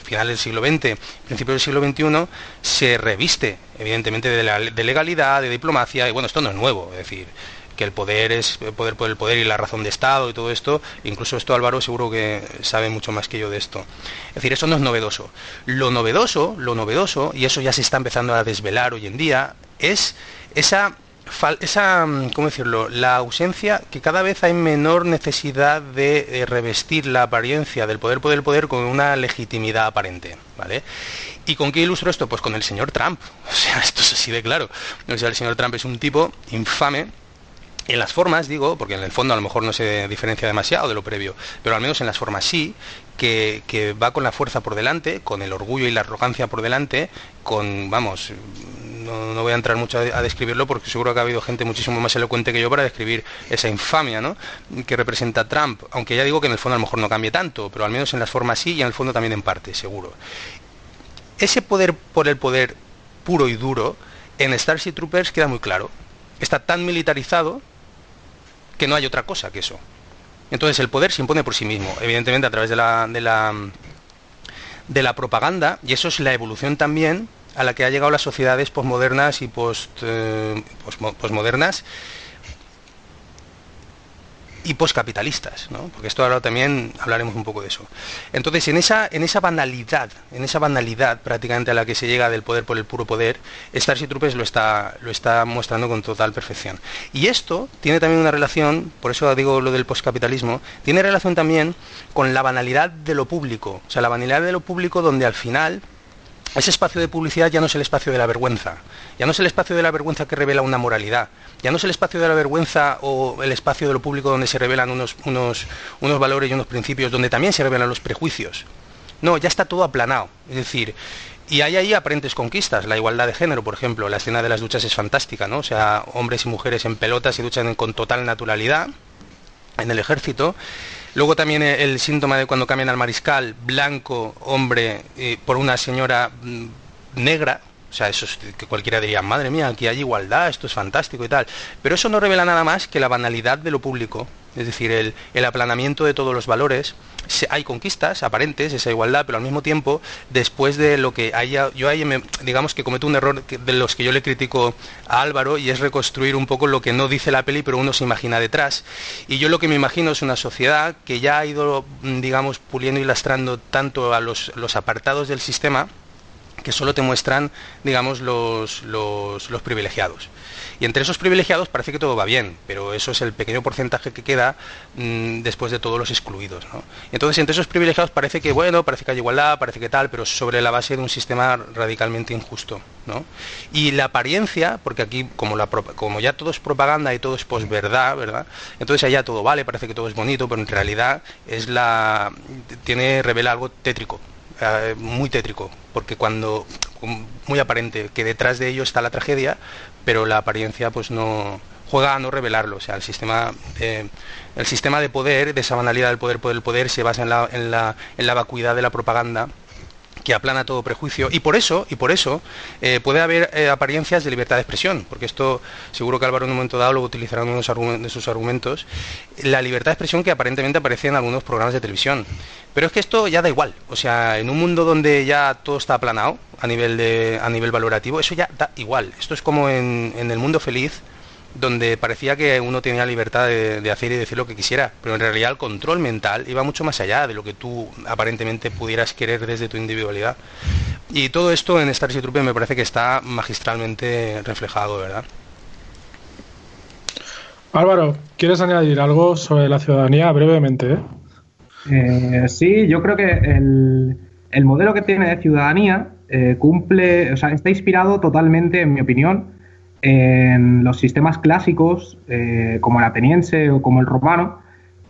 final del siglo XX, principio del siglo XXI, se reviste, evidentemente, de, legalidad, de diplomacia, y bueno, esto no es nuevo, es decir, que el poder es poder por el poder y la razón de Estado y todo esto, incluso esto Álvaro seguro que sabe mucho más que yo de esto. Es decir, eso no es novedoso. Lo novedoso, lo novedoso, y eso ya se está empezando a desvelar hoy en día, es esa esa, ¿cómo decirlo? La ausencia, que cada vez hay menor necesidad de revestir la apariencia del poder por el poder con una legitimidad aparente, ¿vale? ¿Y con qué ilustro esto? Pues con el señor Trump. O sea, esto es así de claro. O sea, el señor Trump es un tipo infame, en las formas, digo, porque en el fondo a lo mejor no se diferencia demasiado de lo previo, pero al menos en las formas sí, que, va con la fuerza por delante, con el orgullo y la arrogancia por delante, con, vamos, no, voy a entrar mucho a, describirlo porque seguro que ha habido gente muchísimo más elocuente que yo para describir esa infamia ¿no? que representa Trump, aunque ya digo que en el fondo a lo mejor no cambie tanto, pero al menos en las formas sí y en el fondo también en parte, seguro. Ese poder por el poder puro y duro en Starship Troopers queda muy claro. Está tan militarizado que no hay otra cosa que eso. Entonces el poder se impone por sí mismo, evidentemente a través de la, de la, de la propaganda, y eso es la evolución también a la que ha llegado las sociedades posmodernas y post, eh, posmodernas y poscapitalistas, ¿no? porque esto ahora también hablaremos un poco de eso. Entonces, en esa, en esa banalidad, en esa banalidad prácticamente a la que se llega del poder por el puro poder, Starship Troopers lo está, lo está mostrando con total perfección. Y esto tiene también una relación, por eso digo lo del poscapitalismo, tiene relación también con la banalidad de lo público, o sea, la banalidad de lo público donde al final ese espacio de publicidad ya no es el espacio de la vergüenza, ya no es el espacio de la vergüenza que revela una moralidad, ya no es el espacio de la vergüenza o el espacio de lo público donde se revelan unos, unos, unos valores y unos principios, donde también se revelan los prejuicios. No, ya está todo aplanado. Es decir, y hay ahí aparentes conquistas, la igualdad de género, por ejemplo, la escena de las duchas es fantástica, ¿no? O sea, hombres y mujeres en pelotas y duchan con total naturalidad en el ejército. Luego también el síntoma de cuando cambian al mariscal, blanco, hombre, por una señora mm, negra, o sea, eso es que cualquiera diría, madre mía, aquí hay igualdad, esto es fantástico y tal. Pero eso no revela nada más que la banalidad de lo público, es decir, el, aplanamiento de todos los valores. hay conquistas aparentes, esa igualdad, pero al mismo tiempo, después de lo que haya, yo ahí digamos que cometo un error de los que yo le critico a Álvaro y es reconstruir un poco lo que no dice la peli, pero uno se imagina detrás. Y yo lo que me imagino es una sociedad que ya ha ido, digamos, puliendo y lastrando tanto a los, los apartados del sistema, que solo te muestran, digamos, los, los, los, privilegiados. Y entre esos privilegiados parece que todo va bien, pero eso es el pequeño porcentaje que queda mm, después de todos los excluidos. ¿no? Entonces, entre esos privilegiados parece que, bueno, parece que hay igualdad, parece que tal, pero sobre la base de un sistema radicalmente injusto. ¿no? Y la apariencia, porque aquí, como, la, como ya todo es propaganda y todo es posverdad, ¿verdad? Entonces allá todo vale, parece que todo es bonito, pero en realidad es la tiene revela algo tétrico, eh, muy tétrico, porque cuando, muy aparente, que detrás de ello está la tragedia, pero la apariencia pues no juega a no revelarlo, o sea, el sistema, eh, el sistema de poder, de esa banalidad del poder por el poder, se basa en la, en la, en la vacuidad de la propaganda que aplana todo prejuicio. Y por eso y por eso eh, puede haber eh, apariencias de libertad de expresión porque esto seguro que Álvaro en un momento dado lo utilizará en uno de sus argumentos. La libertad de expresión que aparentemente aparece en algunos programas de televisión. Pero es que esto ya da igual. O sea en un mundo donde ya todo está aplanado a nivel de a nivel valorativo eso ya da igual. Esto es como en, en el mundo feliz donde parecía que uno tenía libertad de, hacer y decir lo que quisiera, pero en realidad el control mental iba mucho más allá de lo que tú aparentemente pudieras querer desde tu individualidad. Y todo esto en Starship Troopers me parece que está magistralmente reflejado, ¿verdad? Álvaro, ¿quieres añadir algo sobre la ciudadanía brevemente? Eh? Eh, sí, yo creo que el, modelo que tiene de ciudadanía eh, cumple, o sea, está inspirado totalmente, en mi opinión, en los sistemas clásicos, eh, como el ateniense o como el romano,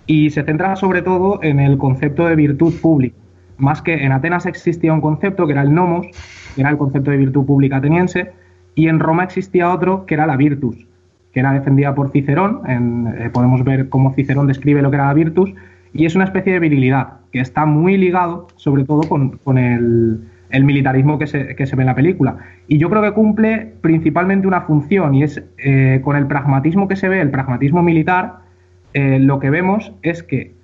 y se centra sobre todo en el concepto de virtud pública. Más que en Atenas existía un concepto que era el nomos, que era el concepto de virtud pública ateniense, y en Roma existía otro que era la virtus, que era defendida por Cicerón. Eh, podemos ver cómo Cicerón describe lo que era la virtus, y es una especie de virilidad que está muy ligado, sobre todo, con el, el militarismo que se, ve en la película. Y yo creo que cumple principalmente una función y es eh, con el pragmatismo que se ve, el pragmatismo militar, eh, lo que vemos es que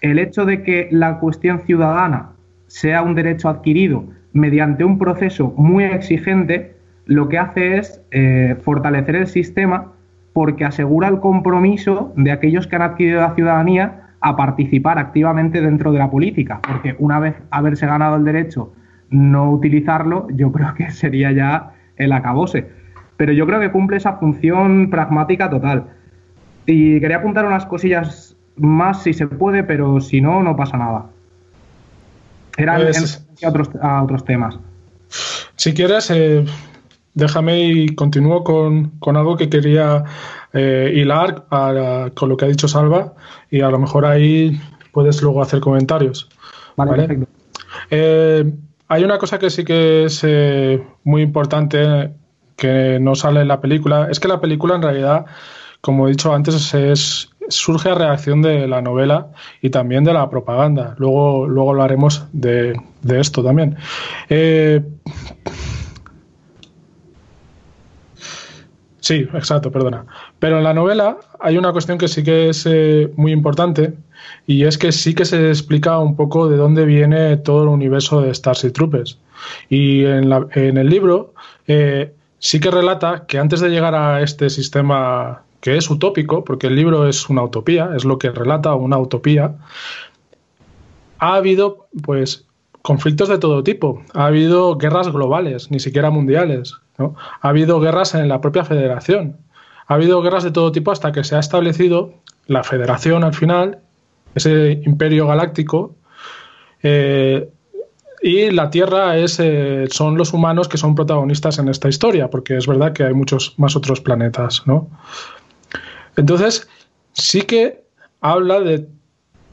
el hecho de que la cuestión ciudadana sea un derecho adquirido mediante un proceso muy exigente, lo que hace es eh, fortalecer el sistema porque asegura el compromiso de aquellos que han adquirido la ciudadanía a participar activamente dentro de la política, porque una vez haberse ganado el derecho, no utilizarlo, yo creo que sería ya el acabose. Pero yo creo que cumple esa función pragmática total. Y quería apuntar unas cosillas más si se puede, pero si no, no pasa nada. Eran pues, a, otros, a otros temas. Si quieres, eh, déjame y continúo con, algo que quería eh, hilar con lo que ha dicho Salva y a lo mejor ahí puedes luego hacer comentarios. Vale, perfecto. Eh, hay una cosa que sí que es muy importante que no sale en la película, es que la película en realidad, como he dicho antes, es, surge a reacción de la novela y también de la propaganda. Luego, luego hablaremos de, de esto también. Eh, sí, exacto, perdona. Pero en la novela hay una cuestión que sí que es eh, muy importante y es que sí que se explica un poco de dónde viene todo el universo de Starship Troopers. Y en, en el libro eh, sí que relata que antes de llegar a este sistema que es utópico, porque el libro es una utopía, es lo que relata una utopía, ha habido pues conflictos de todo tipo, ha habido guerras globales, ni siquiera mundiales, ¿no? ha habido guerras en la propia federación, ha habido guerras de todo tipo hasta que se ha establecido la federación al final, ese imperio galáctico, eh, y la Tierra es, eh, son los humanos que son protagonistas en esta historia, porque es verdad que hay muchos más otros planetas, ¿no? Entonces, sí que habla de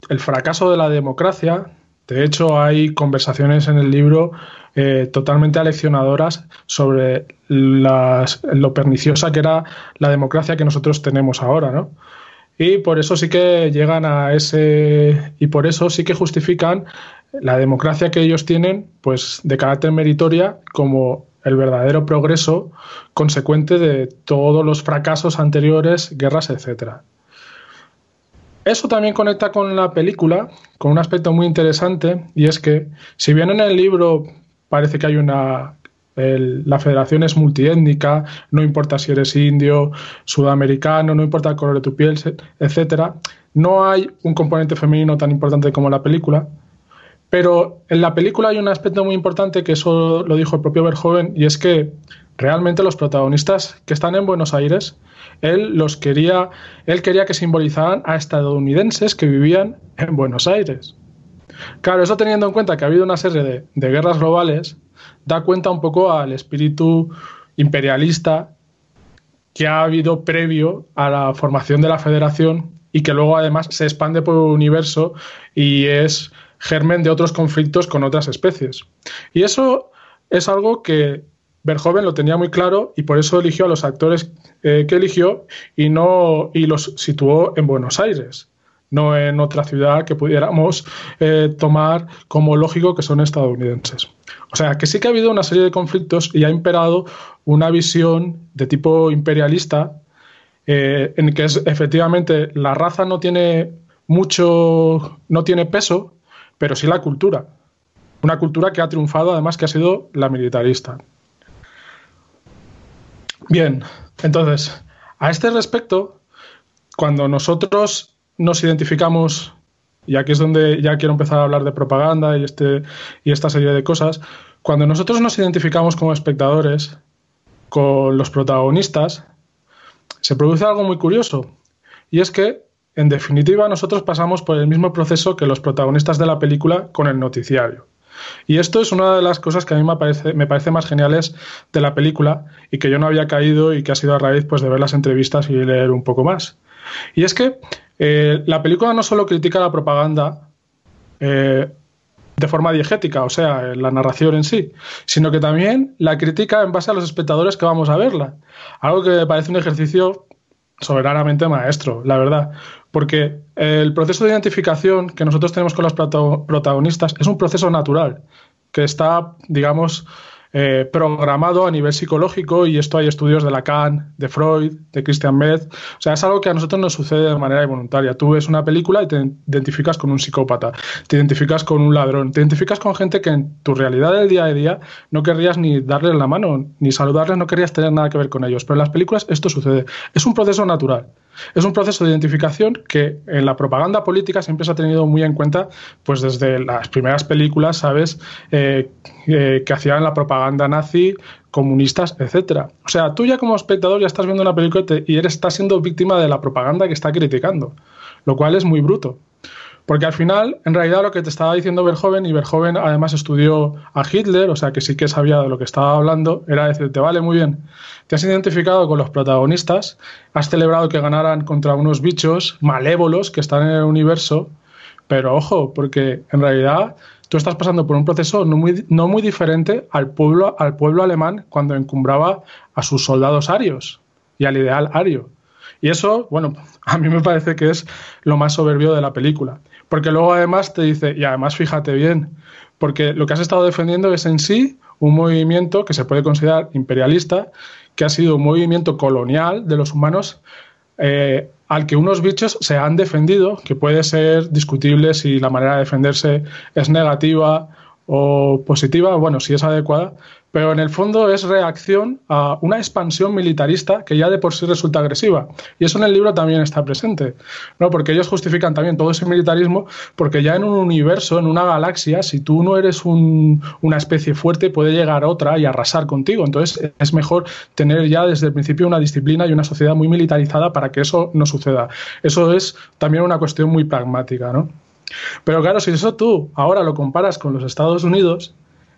el fracaso de la democracia. De hecho, hay conversaciones en el libro eh, totalmente aleccionadoras sobre lo perniciosa que era la democracia que nosotros tenemos ahora, ¿no? Y por eso sí que llegan a ese. Y por eso sí que justifican la democracia que ellos tienen, pues de carácter meritoria, como el verdadero progreso consecuente de todos los fracasos anteriores, guerras, etc. Eso también conecta con la película, con un aspecto muy interesante, y es que si bien en el libro parece que hay una... la federación es multiétnica, no importa si eres indio, sudamericano, no importa el color de tu piel, etc. No hay un componente femenino tan importante como la película, pero en la película hay un aspecto muy importante que eso lo dijo el propio Verhoeven y es que realmente los protagonistas que están en Buenos Aires, él los quería, él quería que simbolizaran a estadounidenses que vivían en Buenos Aires. Claro, eso teniendo en cuenta que ha habido una serie de guerras globales, da cuenta un poco al espíritu imperialista que ha habido previo a la formación de la federación y que luego además se expande por el universo y es germen de otros conflictos con otras especies. Y eso es algo que Verhoeven lo tenía muy claro y por eso eligió a los actores eh, que eligió y, no, y los situó en Buenos Aires, no en otra ciudad que pudiéramos eh, tomar como lógico que son estadounidenses. O sea, que sí que ha habido una serie de conflictos y ha imperado una visión de tipo imperialista eh, en que es, efectivamente la raza no tiene mucho, no tiene peso, pero sí la cultura. Una cultura que ha triunfado, además, que ha sido la militarista. Bien, entonces, a este respecto, cuando nosotros nos identificamos, y aquí es donde ya quiero empezar a hablar de propaganda y, este, y esta serie de cosas, cuando nosotros nos identificamos como espectadores con los protagonistas, se produce algo muy curioso, y es que en definitiva, nosotros pasamos por el mismo proceso que los protagonistas de la película con el noticiario. Y esto es una de las cosas que a mí me parece, me parece más geniales de la película y que yo no había caído y que ha sido a raíz pues, de ver las entrevistas y leer un poco más. Y es que eh, la película no solo critica la propaganda eh, de forma diegética, o sea, la narración en sí, sino que también la critica en base a los espectadores que vamos a verla. Algo que me parece un ejercicio soberanamente maestro, la verdad. Porque el proceso de identificación que nosotros tenemos con los protagonistas es un proceso natural, que está, digamos, eh, programado a nivel psicológico y esto hay estudios de Lacan, de Freud, de Christian Metz. O sea, es algo que a nosotros nos sucede de manera involuntaria. Tú ves una película y te identificas con un psicópata, te identificas con un ladrón, te identificas con gente que en tu realidad del día a día no querrías ni darles la mano, ni saludarles, no querrías tener nada que ver con ellos. Pero en las películas esto sucede. Es un proceso natural. Es un proceso de identificación que en la propaganda política siempre se ha tenido muy en cuenta, pues desde las primeras películas, ¿sabes?, eh, eh, que hacían la propaganda nazi, comunistas, etcétera. O sea, tú ya como espectador ya estás viendo una película y eres, estás siendo víctima de la propaganda que está criticando, lo cual es muy bruto. Porque al final, en realidad, lo que te estaba diciendo Verhoeven, y Verhoeven además estudió a Hitler, o sea que sí que sabía de lo que estaba hablando, era decirte, vale, muy bien, te has identificado con los protagonistas, has celebrado que ganaran contra unos bichos malévolos que están en el universo, pero ojo, porque en realidad tú estás pasando por un proceso no muy, no muy diferente al pueblo, al pueblo alemán cuando encumbraba a sus soldados arios y al ideal ario. Y eso, bueno, a mí me parece que es lo más soberbio de la película. Porque luego además te dice, y además fíjate bien, porque lo que has estado defendiendo es en sí un movimiento que se puede considerar imperialista, que ha sido un movimiento colonial de los humanos eh, al que unos bichos se han defendido, que puede ser discutible si la manera de defenderse es negativa o positiva, bueno, si es adecuada, pero en el fondo es reacción a una expansión militarista que ya de por sí resulta agresiva. Y eso en el libro también está presente, ¿no? porque ellos justifican también todo ese militarismo, porque ya en un universo, en una galaxia, si tú no eres una especie fuerte, puede llegar otra y arrasar contigo. Entonces es mejor tener ya desde el principio una disciplina y una sociedad muy militarizada para que eso no suceda. Eso es también una cuestión muy pragmática. ¿no? Pero claro, si eso tú ahora lo comparas con los Estados Unidos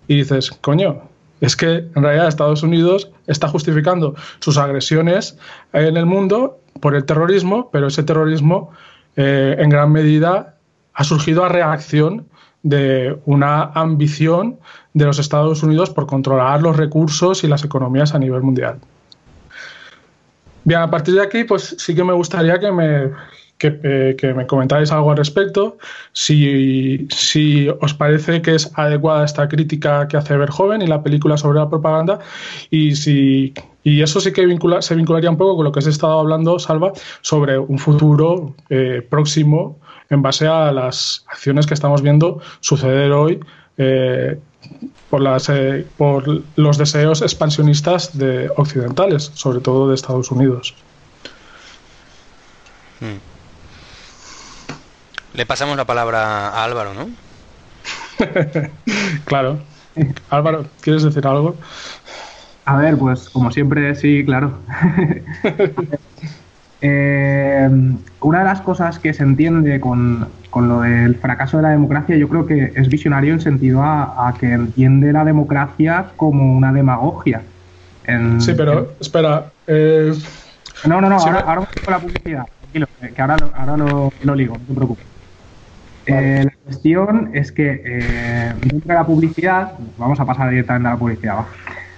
y dices, coño, es que en realidad Estados Unidos está justificando sus agresiones en el mundo por el terrorismo, pero ese terrorismo eh, en gran medida ha surgido a reacción de una ambición de los Estados Unidos por controlar los recursos y las economías a nivel mundial. Bien, a partir de aquí, pues sí que me gustaría que me, eh, que, me comentáis algo al respecto, si, si, os parece que es adecuada esta crítica que hace Verhoeven y la película sobre la propaganda, y si y eso sí que vincula, se vincularía un poco con lo que has estado hablando, Salva, sobre un futuro eh, próximo en base a las acciones que estamos viendo suceder hoy eh, por, las, por los deseos expansionistas de occidentales, sobre todo de Estados Unidos. Hmm. Le pasamos la palabra a Álvaro, ¿no? claro. Álvaro, ¿quieres decir algo? A ver, pues como siempre, sí, claro. Eh, una de las cosas que se entiende con, lo del fracaso de la democracia, yo creo que es visionario en sentido a, que entiende la democracia como una demagogia. sí, pero espera. Eh, no, no, no, ahora, ahora con la publicidad. Tranquilo, que ahora, ahora lo, lo ligo, no te preocupes. Eh, la cuestión es que eh, dentro de la publicidad, vamos a pasar directamente a la publicidad,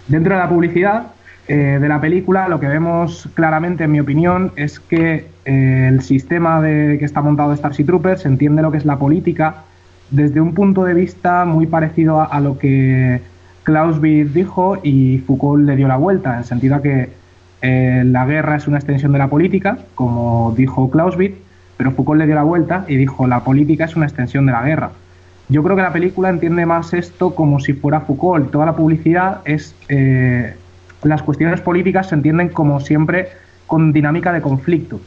dentro de la publicidad eh, de la película lo que vemos claramente, en mi opinión, es que el sistema de que está montado Starship Troopers entiende lo que es la política desde un punto de vista muy parecido a, lo que Clausewitz dijo y Foucault le dio la vuelta, en el sentido a que la guerra es una extensión de la política, como dijo Clausewitz, pero Foucault le dio la vuelta y dijo, la política es una extensión de la guerra. Yo creo que la película entiende más esto como si fuera Foucault. Toda la publicidad es... Eh, las cuestiones políticas se entienden como siempre con dinámica de conflicto.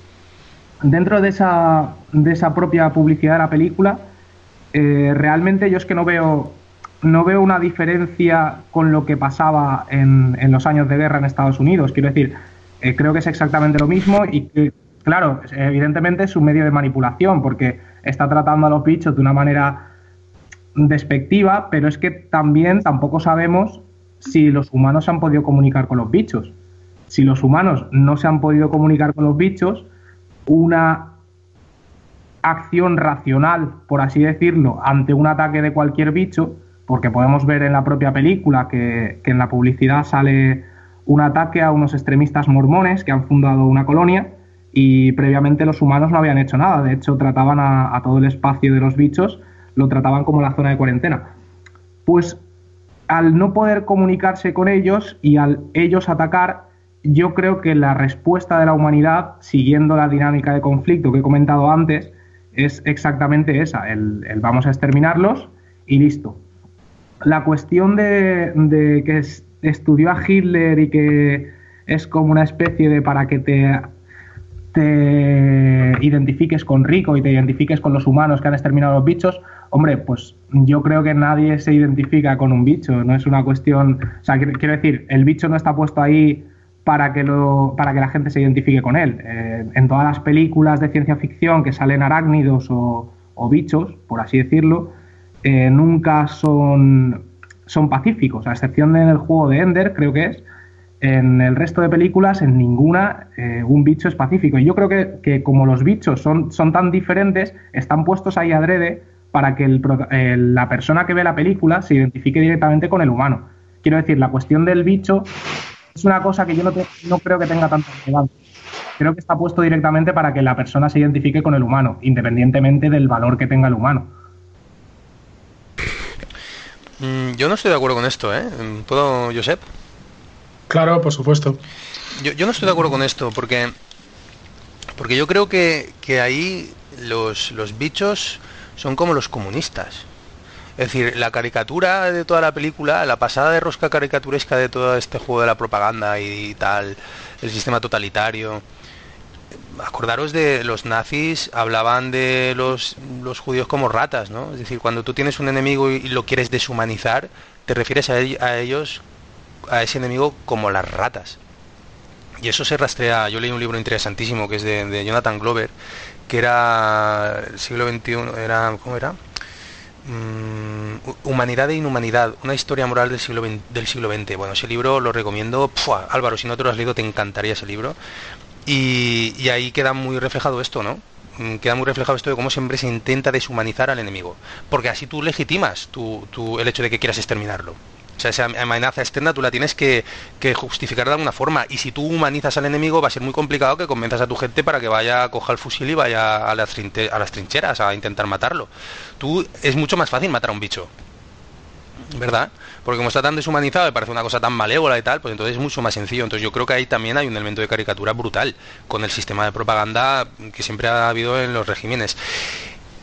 Dentro de esa, de esa propia publicidad de la película, eh, realmente yo es que no veo, no veo una diferencia con lo que pasaba en, en los años de guerra en Estados Unidos. Quiero decir, eh, creo que es exactamente lo mismo y que Claro, evidentemente es un medio de manipulación porque está tratando a los bichos de una manera despectiva, pero es que también tampoco sabemos si los humanos se han podido comunicar con los bichos. Si los humanos no se han podido comunicar con los bichos, una acción racional, por así decirlo, ante un ataque de cualquier bicho, porque podemos ver en la propia película que, en la publicidad sale un ataque a unos extremistas mormones que han fundado una colonia, y previamente los humanos no habían hecho nada. De hecho, trataban a, todo el espacio de los bichos, lo trataban como la zona de cuarentena. Pues al no poder comunicarse con ellos y al ellos atacar, yo creo que la respuesta de la humanidad, siguiendo la dinámica de conflicto que he comentado antes, es exactamente esa, el, vamos a exterminarlos y listo. La cuestión de, que estudió a Hitler y que es como una especie de para que te, te identifiques con Rico y te identifiques con los humanos que han exterminado los bichos, hombre, pues yo creo que nadie se identifica con un bicho, no es una cuestión, o sea, quiero decir, el bicho no está puesto ahí para que, lo, para que la gente se identifique con él. Eh, en todas las películas de ciencia ficción que salen arácnidos o, bichos, por así decirlo, eh, nunca son, son pacíficos, a excepción del juego de Ender, creo que es. En el resto de películas, en ninguna, eh, un bicho es pacífico. Y yo creo que, que, como los bichos son, son tan diferentes, están puestos ahí adrede para que la persona que ve la película se identifique directamente con el humano. Quiero decir, la cuestión del bicho es una cosa que yo no, creo que tenga tanta relevancia. Creo que está puesto directamente para que la persona se identifique con el humano, independientemente del valor que tenga el humano. Mm, yo no estoy de acuerdo con esto, ¿eh? ¿Puedo, Josep? Claro, por supuesto. Yo, no estoy de acuerdo con esto, porque, porque yo creo que, que ahí los, los bichos son como los comunistas. Es decir, la caricatura de toda la película, la pasada de rosca caricaturesca de todo este juego de la propaganda y tal, el sistema totalitario. Acordaros de los nazis, hablaban de los, los judíos como ratas, ¿no? Es decir, cuando tú tienes un enemigo y lo quieres deshumanizar, te refieres a, a ellos, a ese enemigo, como las ratas. Y eso se rastrea, yo leí un libro interesantísimo que es de, de Jonathan Glover, que era el siglo XXI, era, ¿cómo era? Mm, Humanidad e Inhumanidad, una historia moral del siglo, XX, del siglo XX. Bueno, ese libro lo recomiendo. Álvaro, si no te lo has leído, te encantaría ese libro. Y, ahí queda muy reflejado esto, ¿no? Mm, queda muy reflejado esto de cómo siempre se intenta deshumanizar al enemigo. Porque así tú legitimas tu, el hecho de que quieras exterminarlo. O sea, esa amenaza externa tú la tienes que, justificar de alguna forma. Y si tú humanizas al enemigo, va a ser muy complicado que convenzas a tu gente para que vaya a coger el fusil y vaya a las, a las trincheras a intentar matarlo. Tú es mucho más fácil matar a un bicho. ¿Verdad? Porque como está tan deshumanizado me parece una cosa tan malévola y tal, pues entonces es mucho más sencillo. Entonces yo creo que ahí también hay un elemento de caricatura brutal con el sistema de propaganda que siempre ha habido en los regímenes.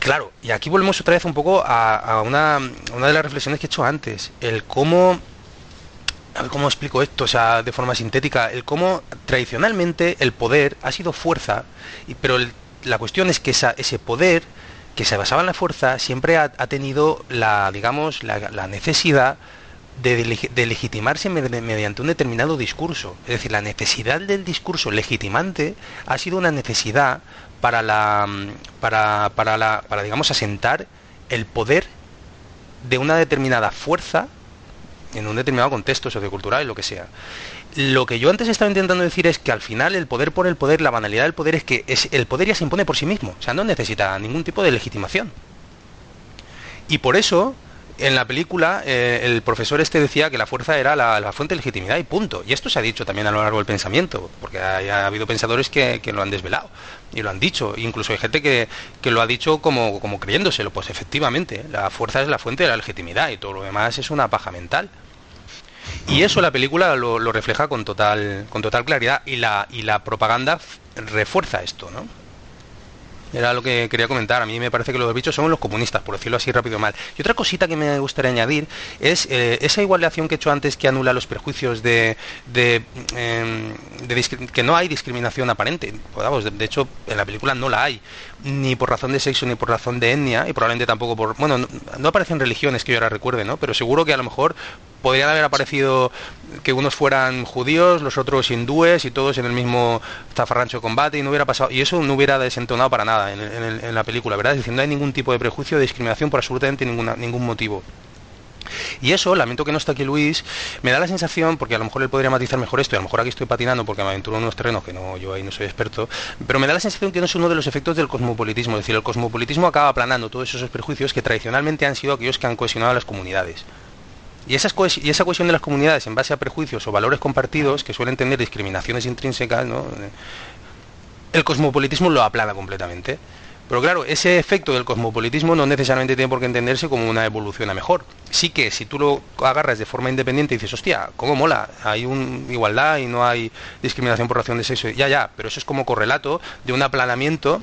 Claro, y aquí volvemos otra vez un poco a, una, de las reflexiones que he hecho antes, el cómo a ver cómo explico esto, o sea, de forma sintética, el cómo tradicionalmente el poder ha sido fuerza, pero la cuestión es que ese poder que se basaba en la fuerza siempre ha, tenido la, digamos, la, necesidad de, legitimarse mediante un determinado discurso. Es decir, la necesidad del discurso legitimante ha sido una necesidad para la para, para la para digamos asentar el poder de una determinada fuerza en un determinado contexto sociocultural y lo que sea. Lo que yo antes estaba intentando decir es que al final el poder por el poder, la banalidad del poder es que es, el poder ya se impone por sí mismo, o sea, no necesita ningún tipo de legitimación. Y por eso en la película eh, el profesor este decía que la fuerza era la, fuente de legitimidad y punto. Y esto se ha dicho también a lo largo del pensamiento, porque ha, habido pensadores que, lo han desvelado y lo han dicho. Incluso hay gente que, lo ha dicho como, como creyéndoselo. Pues efectivamente, la fuerza es la fuente de la legitimidad y todo lo demás es una paja mental. Y eso la película lo, lo refleja con total, con total claridad y la, y la propaganda refuerza esto, ¿no? Era lo que quería comentar. A mí me parece que los bichos son los comunistas, por decirlo así rápido mal. Y otra cosita que me gustaría añadir es eh, esa igualación que he hecho antes que anula los perjuicios de, de, em, que no hay discriminación aparente. Pues, de, hecho, en la película no la hay, ni por razón de sexo ni por razón de etnia, y probablemente tampoco por... Bueno, no, no aparecen religiones que yo ahora recuerde, ¿no? Pero seguro que a lo mejor podrían haber aparecido que unos fueran judíos, los otros hindúes y todos en el mismo zafarrancho de combate y no hubiera pasado y eso no hubiera desentonado para nada en, la película, ¿verdad? Es decir, no hay ningún tipo de prejuicio, de discriminación por absolutamente ninguna, ningún motivo. Y eso, lamento que no esté aquí Luis, me da la sensación, porque a lo mejor él podría matizar mejor esto, y a lo mejor aquí estoy patinando porque me aventuro en unos terrenos que no, yo ahí no soy experto, pero me da la sensación que no es uno de los efectos del cosmopolitismo, es decir, el cosmopolitismo acaba aplanando todos esos prejuicios que tradicionalmente han sido aquellos que han cohesionado a las comunidades. Y, esa cohesión de las comunidades en base a prejuicios o valores compartidos, que suelen tener discriminaciones intrínsecas, ¿no? el cosmopolitismo lo aplana completamente. Pero claro, ese efecto del cosmopolitismo no necesariamente tiene por qué entenderse como una evolución a mejor. Sí que si tú lo agarras de forma independiente y dices, hostia, ¿cómo mola? Hay un igualdad y no hay discriminación por razón de sexo. Ya, ya, pero eso es como correlato de un aplanamiento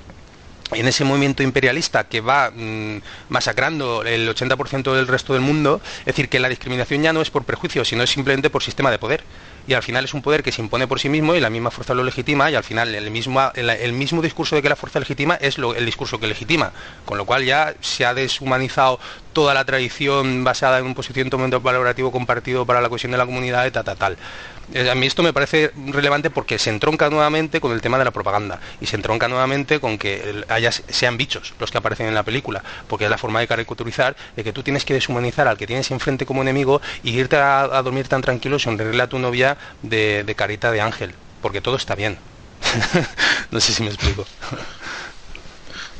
en ese movimiento imperialista que va mm, masacrando el 80% del resto del mundo, es decir, que la discriminación ya no es por prejuicio, sino es simplemente por sistema de poder. Y al final es un poder que se impone por sí mismo y la misma fuerza lo legitima y al final el mismo, el, mismo discurso de que la fuerza legitima es lo, el discurso que legitima, con lo cual ya se ha deshumanizado toda la tradición basada en un posicionamiento valorativo compartido para la cohesión de la comunidad tal, a mí esto me parece relevante porque se entronca nuevamente con el tema de la propaganda y se entronca nuevamente con que sean bichos los que aparecen en la película, porque es la forma de caricaturizar de que tú tienes que deshumanizar al que tienes enfrente como enemigo y irte a, dormir tan tranquilo sonreírle a tu novia de, de carita de ángel, porque todo está bien. no sé si me explico.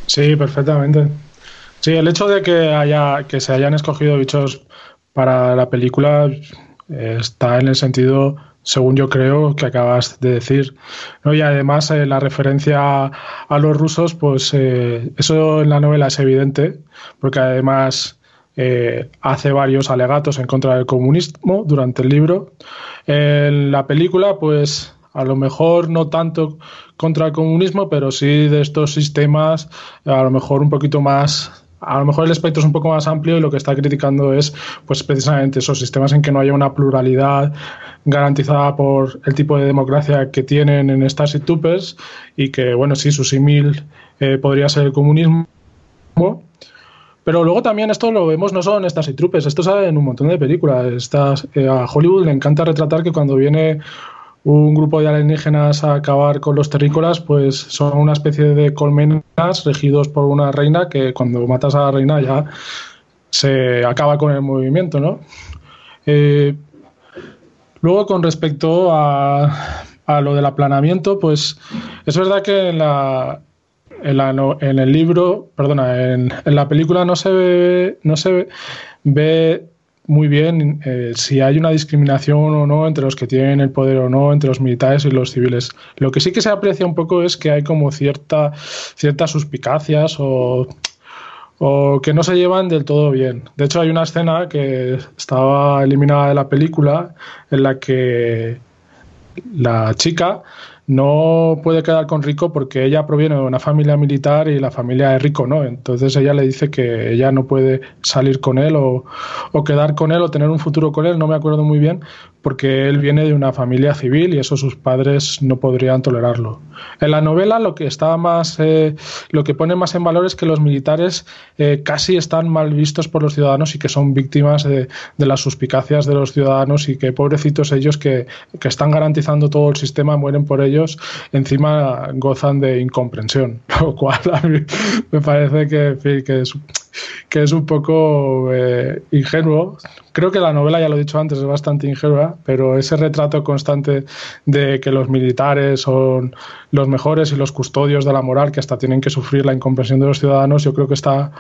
Sí, perfectamente. Sí, el hecho de que haya que se hayan escogido bichos para la película eh, está en el sentido según yo creo que acabas de decir. ¿no? Y además eh, la referencia a los rusos, pues eh, eso en la novela es evidente, porque además eh, hace varios alegatos en contra del comunismo durante el libro. En la película, pues a lo mejor no tanto contra el comunismo, pero sí de estos sistemas, a lo mejor un poquito más a lo mejor el espectro es un poco más amplio y lo que está criticando es pues precisamente esos sistemas en que no haya una pluralidad garantizada por el tipo de democracia que tienen en Starship Troopers y que, bueno, sí, su símil eh, podría ser el comunismo. Pero luego también esto lo vemos no solo en Starship Troopers, esto sale en un montón de películas. Estas, eh, a Hollywood le encanta retratar que cuando viene un grupo de alienígenas a acabar con los terrícolas, pues son una especie de colmenas regidos por una reina que cuando matas a la reina ya se acaba con el movimiento, ¿no? Eh, Luego, con respecto a, lo del aplanamiento, pues es verdad que en la, en, el libro, perdona, en, la película no se ve, no se ve muy bien eh, si hay una discriminación o no entre los que tienen el poder o no, entre los militares y los civiles. Lo que sí que se aprecia un poco es que hay como cierta, ciertas suspicacias o o que no se llevan del todo bien. De hecho, hay una escena que estaba eliminada de la película en la que la chica no puede quedar con Rico porque ella proviene de una familia militar y la familia de Rico no. Entonces ella le dice que ella no puede salir con él o, quedar con él o tener un futuro con él, no me acuerdo muy bien, porque él viene de una familia civil y eso sus padres no podrían tolerarlo. En la novela lo que está más, eh, lo que pone más en valor es que los militares eh, casi están mal vistos por los ciudadanos y que son víctimas de, las suspicacias de los ciudadanos y que pobrecitos ellos que, que, están garantizando todo el sistema mueren por ellos, encima gozan de incomprensión, lo cual a mí me parece que, que es que es un poco eh, ingenuo. Creo que la novela, ya lo he dicho antes, es bastante ingenua, pero ese retrato constante de que los militares son los mejores y los custodios de la moral, que hasta tienen que sufrir la incomprensión de los ciudadanos, yo creo que está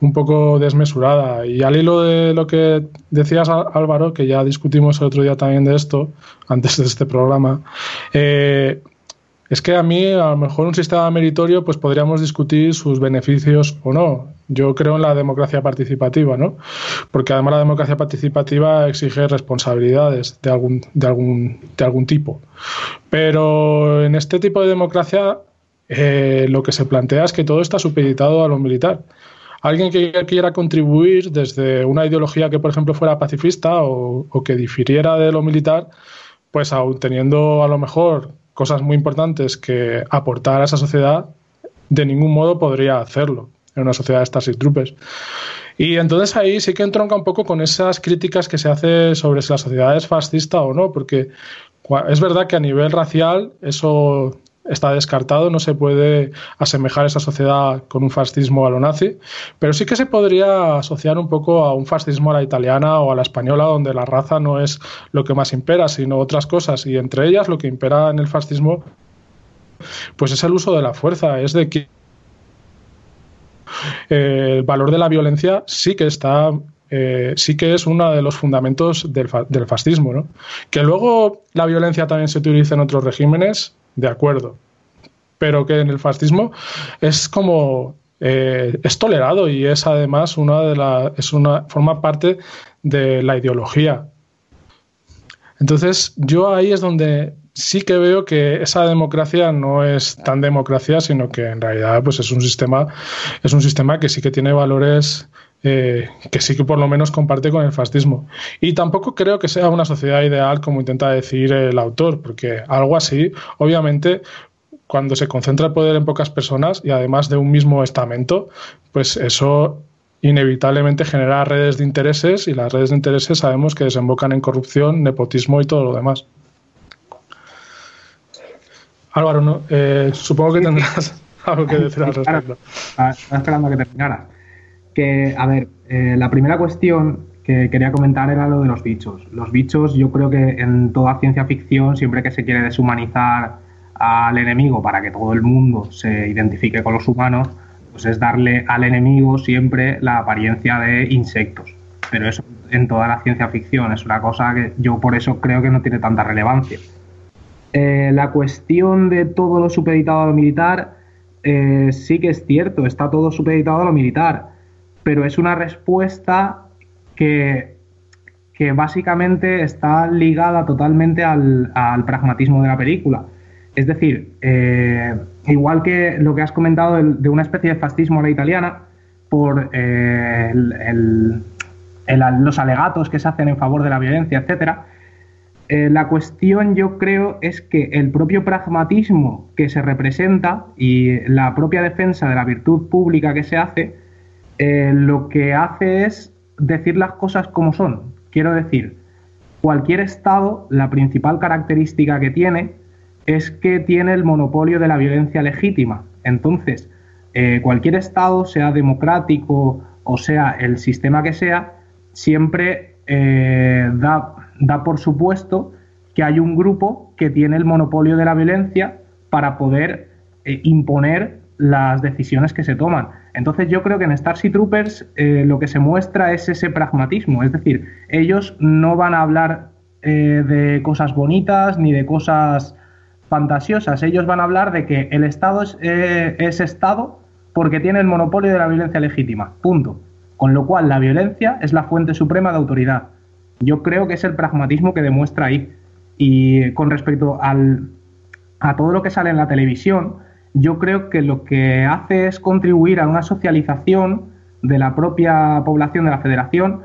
un poco desmesurada. Y al hilo de lo que decías, Álvaro, que ya discutimos el otro día también de esto, antes de este programa, eh, es que a mí, a lo mejor un sistema meritorio, pues podríamos discutir sus beneficios o no. Yo creo en la democracia participativa, ¿no? Porque además la democracia participativa exige responsabilidades de algún, de algún, de algún tipo. Pero en este tipo de democracia eh, lo que se plantea es que todo está supeditado a lo militar. Alguien que quiera contribuir desde una ideología que, por ejemplo, fuera pacifista o, o que difiriera de lo militar, pues aún teniendo a lo mejor cosas muy importantes que aportar a esa sociedad, de ningún modo podría hacerlo una sociedad de Starship Troopers. Y entonces ahí sí que entronca un poco con esas críticas que se hace sobre si la sociedad es fascista o no, porque es verdad que a nivel racial eso está descartado, no se puede asemejar esa sociedad con un fascismo a lo nazi, pero sí que se podría asociar un poco a un fascismo a la italiana o a la española, donde la raza no es lo que más impera, sino otras cosas, y entre ellas lo que impera en el fascismo pues es el uso de la fuerza, es de que eh, el valor de la violencia sí que está eh, sí que es uno de los fundamentos del, fascismo. ¿no? Que luego la violencia también se utiliza en otros regímenes, de acuerdo. Pero que en el fascismo es como eh, es tolerado y es además una de la, es una, forma parte de la ideología. Entonces, yo ahí es donde sí que veo que esa democracia no es tan democracia, sino que en realidad pues es un sistema, es un sistema que sí que tiene valores eh, que sí que por lo menos comparte con el fascismo. Y tampoco creo que sea una sociedad ideal como intenta decir el autor, porque algo así, obviamente, cuando se concentra el poder en pocas personas y además de un mismo estamento, pues eso inevitablemente genera redes de intereses y las redes de intereses sabemos que desembocan en corrupción, nepotismo y todo lo demás. Álvaro, ¿no? Eh, supongo que tendrás algo que decir al respecto. Estaba esperando a que terminaras. Que, a ver, eh, la primera cuestión que quería comentar era lo de los bichos. Los bichos, yo creo que en toda ciencia ficción, siempre que se quiere deshumanizar al enemigo para que todo el mundo se identifique con los humanos, pues es darle al enemigo siempre la apariencia de insectos. Pero eso en toda la ciencia ficción es una cosa que yo por eso creo que no tiene tanta relevancia. Eh, la cuestión de todo lo supeditado a lo militar, eh, sí que es cierto, está todo supeditado a lo militar, pero es una respuesta que, que básicamente está ligada totalmente al, pragmatismo de la película. Es decir, eh, igual que lo que has comentado de, una especie de fascismo a la italiana, por los alegatos que se hacen en favor de la violencia, etcétera, eh, la cuestión yo creo es que el propio pragmatismo que se representa y la propia defensa de la virtud pública que se hace, eh, lo que hace es decir las cosas como son. Quiero decir, cualquier Estado, la principal característica que tiene es que tiene el monopolio de la violencia legítima. Entonces, eh, cualquier Estado, sea democrático o sea el sistema que sea, siempre da da por supuesto que hay un grupo que tiene el monopolio de la violencia para poder eh, imponer las decisiones que se toman. Entonces yo creo que en Starship Troopers eh, lo que se muestra es ese pragmatismo, es decir, ellos no van a hablar eh, de cosas bonitas ni de cosas fantasiosas, ellos van a hablar de que el Estado es, es Estado porque tiene el monopolio de la violencia legítima, punto. Con lo cual la violencia es la fuente suprema de autoridad. Yo creo que es el pragmatismo que demuestra ahí. Y con respecto al, a todo lo que sale en la televisión, yo creo que lo que hace es contribuir a una socialización de la propia población de la federación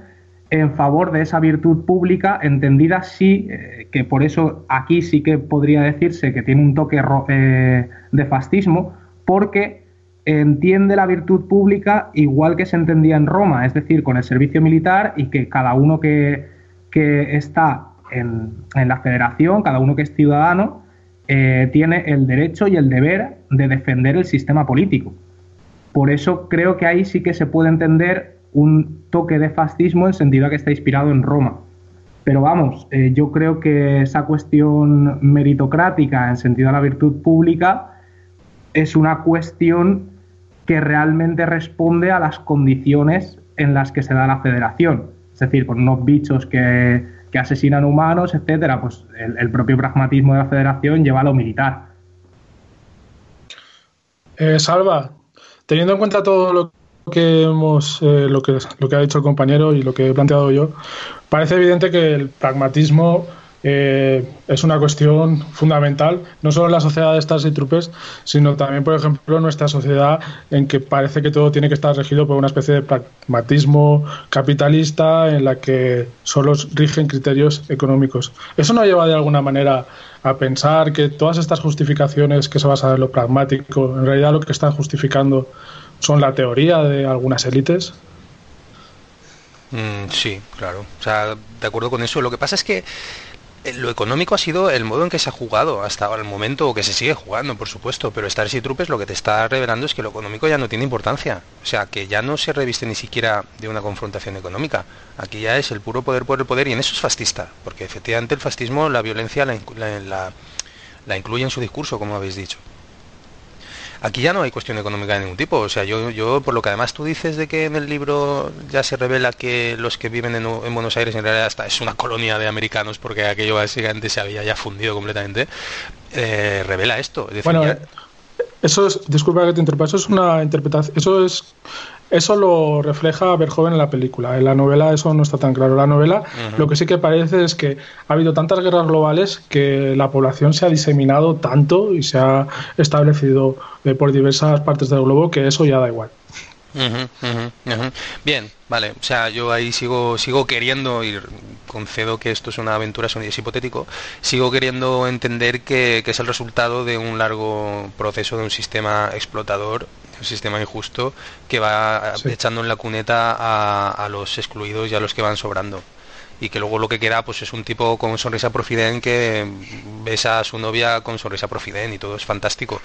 en favor de esa virtud pública, entendida sí, eh, que por eso aquí sí que podría decirse que tiene un toque eh, de fascismo, porque entiende la virtud pública igual que se entendía en Roma, es decir, con el servicio militar y que cada uno que, que está en, la federación, cada uno que es ciudadano, eh, tiene el derecho y el deber de defender el sistema político. Por eso creo que ahí sí que se puede entender un toque de fascismo en sentido a que está inspirado en Roma. Pero vamos, eh, yo creo que esa cuestión meritocrática en sentido a la virtud pública es una cuestión que realmente responde a las condiciones en las que se da la federación es decir, con unos bichos que, asesinan humanos, etcétera, pues el, propio pragmatismo de la federación lleva a lo militar. Eh, Salva, teniendo en cuenta todo lo que hemos, eh, lo que ha dicho el compañero y lo que he planteado yo, parece evidente que el pragmatismo eh, es una cuestión fundamental, no solo en la sociedad de Stars y Trupes, sino también, por ejemplo, en nuestra sociedad en que parece que todo tiene que estar regido por una especie de pragmatismo capitalista en la que solo rigen criterios económicos. ¿Eso no lleva de alguna manera a pensar que todas estas justificaciones que se basan en lo pragmático, en realidad lo que están justificando son la teoría de algunas élites? Mm, sí, claro. O sea, de acuerdo con eso. Lo que pasa es que lo económico ha sido el modo en que se ha jugado hasta el momento, o que se sigue jugando, por supuesto, pero Starship Troopers lo que te está revelando es que lo económico ya no tiene importancia. O sea, que ya no se reviste ni siquiera de una confrontación económica. Aquí ya es el puro poder por el poder y en eso es fascista, porque efectivamente el fascismo, la violencia la, la incluye en su discurso, como habéis dicho. Aquí ya no hay cuestión económica de ningún tipo. O sea, yo, yo, por lo que además tú dices de que en el libro ya se revela que los que viven en, Buenos Aires en realidad hasta es una colonia de americanos porque aquello básicamente se había ya fundido completamente, eh, revela esto. bueno, eso es, disculpa que te interrumpa, eso es una interpretación, eso es eso lo refleja Verhoeven en la película. En la novela eso no está tan claro. La novela lo que sí que parece es que ha habido tantas guerras globales que la población se ha diseminado tanto y se ha establecido eh, por diversas partes del globo que eso ya da igual. Bien, vale. O sea, yo ahí sigo, sigo queriendo, y concedo que esto es una aventura, es hipotético, sigo queriendo entender que, es el resultado de un largo proceso de un sistema explotador, un sistema injusto, que va echando en la cuneta a, a los excluidos y a los que van sobrando. Y que luego lo que queda pues es un tipo con sonrisa profiden que besa a su novia con sonrisa profiden y todo es fantástico.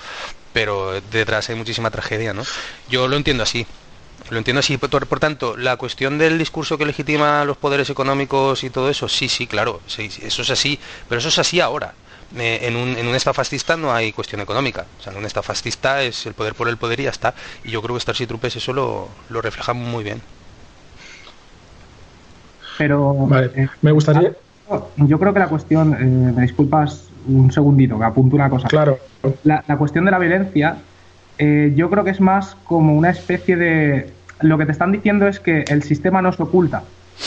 Pero detrás hay muchísima tragedia no yo lo entiendo así. Lo entiendo así. Por, por tanto la cuestión del discurso que legitima los poderes económicos y todo eso sí sí claro. Sí, eso es así. Pero eso es así ahora eh, en, un, en un estado fascista no hay cuestión económica. O sea, en un estado fascista es el poder por el poder y ya está. Y yo creo que Starship Troopers eso lo, lo refleja muy bien. Pero vale, eh, me gustaría. Yo creo que la cuestión, eh, me disculpas un segundito, que apunto una cosa. Claro. La, cuestión de la violencia, eh, yo creo que es más como una especie de. Lo que te están diciendo es que el sistema no se oculta.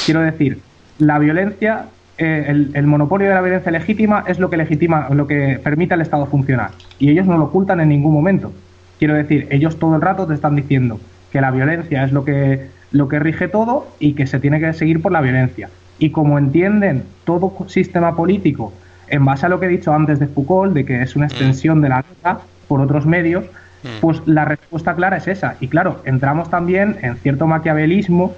Quiero decir, la violencia, el, el, monopolio de la violencia legítima es lo que legitima, lo que permite al Estado funcionar. Y ellos no lo ocultan en ningún momento. Quiero decir, ellos todo el rato te están diciendo que la violencia es lo que lo que rige todo y que se tiene que seguir por la violencia. Y como entienden todo sistema político en base a lo que he dicho antes de Foucault, de que es una mm. extensión de la guerra por otros medios, mm. pues la respuesta clara es esa. Y claro, entramos también en cierto maquiavelismo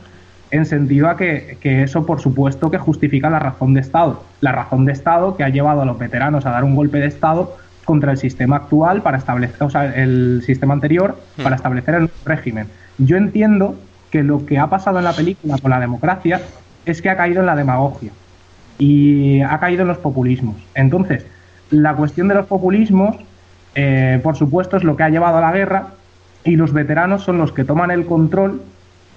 en sentido a que, eso, por supuesto, que justifica la razón de Estado. La razón de Estado que ha llevado a los veteranos a dar un golpe de Estado contra el sistema actual para establecer, o sea, el sistema anterior mm. para establecer el régimen. Yo entiendo que lo que ha pasado en la película con la democracia es que ha caído en la demagogia y ha caído en los populismos. Entonces, la cuestión de los populismos, eh, por supuesto, es lo que ha llevado a la guerra y los veteranos son los que toman el control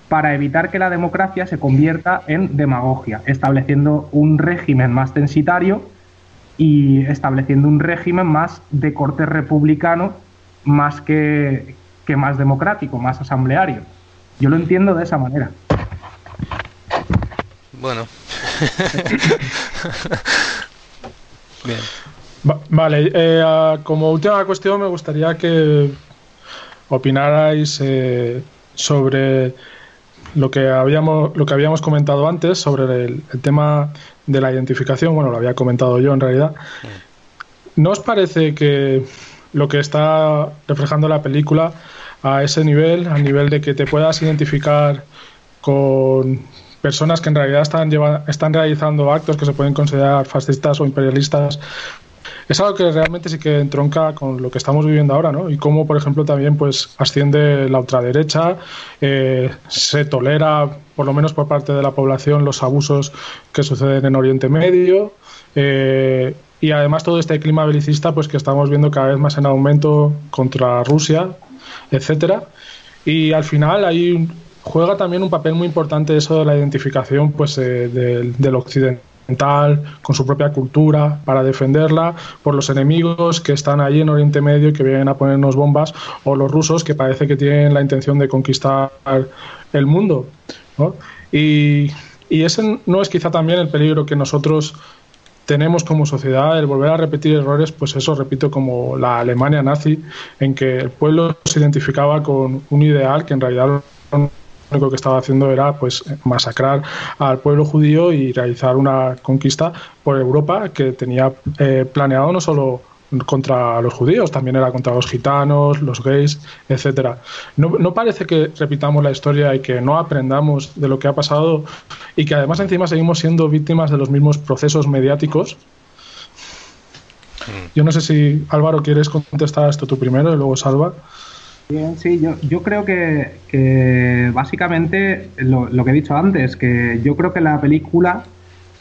para evitar que la democracia se convierta en demagogia, estableciendo un régimen más censitario y estableciendo un régimen más de corte republicano más que, que más democrático, más asambleario. Yo lo entiendo de esa manera. Bueno. Bien. vale, eh, como última cuestión me gustaría que opinarais eh, sobre lo que habíamos lo que habíamos comentado antes sobre el, tema de la identificación. Bueno, lo había comentado yo en realidad. ¿No os parece que lo que está reflejando la película a ese nivel, a nivel de que te puedas identificar con personas que en realidad están, están realizando actos que se pueden considerar fascistas o imperialistas. Es algo que realmente sí que entronca con lo que estamos viviendo ahora, ¿no? Y cómo, por ejemplo, también pues asciende la ultraderecha, eh, se tolera, por lo menos por parte de la población, los abusos que suceden en Oriente Medio. Eh, y además todo este clima belicista pues que estamos viendo cada vez más en aumento contra Rusia, etcétera. Y al final ahí juega también un papel muy importante eso de la identificación pues eh, del, occidental con su propia cultura para defenderla por los enemigos que están allí en Oriente Medio y que vienen a ponernos bombas o los rusos que parece que tienen la intención de conquistar el mundo y, y ese no es quizá también el peligro que nosotros tenemos como sociedad el volver a repetir errores, pues eso repito como la Alemania nazi, en que el pueblo se identificaba con un ideal que en realidad único que estaba haciendo era pues masacrar al pueblo judío y realizar una conquista por Europa que tenía eh, planeado no solo contra los judíos, también era contra los gitanos, los gays, etcétera. No, no, parece que repitamos la historia y que no aprendamos de lo que ha pasado y que además encima seguimos siendo víctimas de los mismos procesos mediáticos. Mm. Yo no sé si Álvaro quieres contestar esto tú primero y luego Salva. Bien, sí, yo, yo creo que, básicamente lo, lo que he dicho antes, que yo creo que la película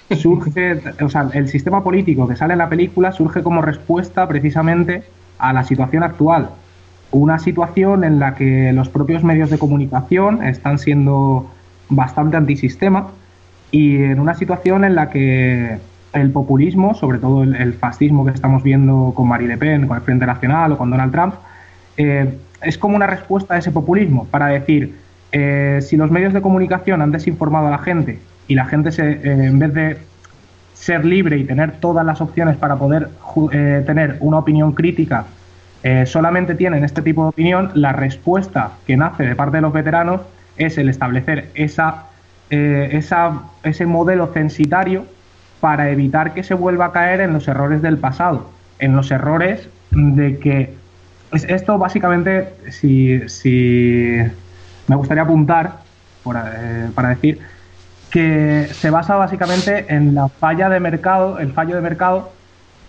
surge, o sea, el sistema político que sale en la película surge como respuesta precisamente a la situación actual. Una situación en la que los propios medios de comunicación están siendo bastante antisistema y en una situación en la que el populismo, sobre todo el, fascismo que estamos viendo con Marie Le Pen, con el Frente Nacional o con Donald Trump, eh, es como una respuesta a ese populismo para decir, eh, si los medios de comunicación han desinformado a la gente y la gente se, eh, en vez de ser libre y tener todas las opciones para poder tener una opinión crítica, solamente tienen este tipo de opinión, la respuesta que nace de parte de los veteranos es el establecer esa, esa, ese modelo censitario para evitar que se vuelva a caer en los errores del pasado, en los errores de que esto básicamente, si, si me gustaría apuntar eh, para decir que se basa básicamente en la falla de mercado, el fallo de mercado,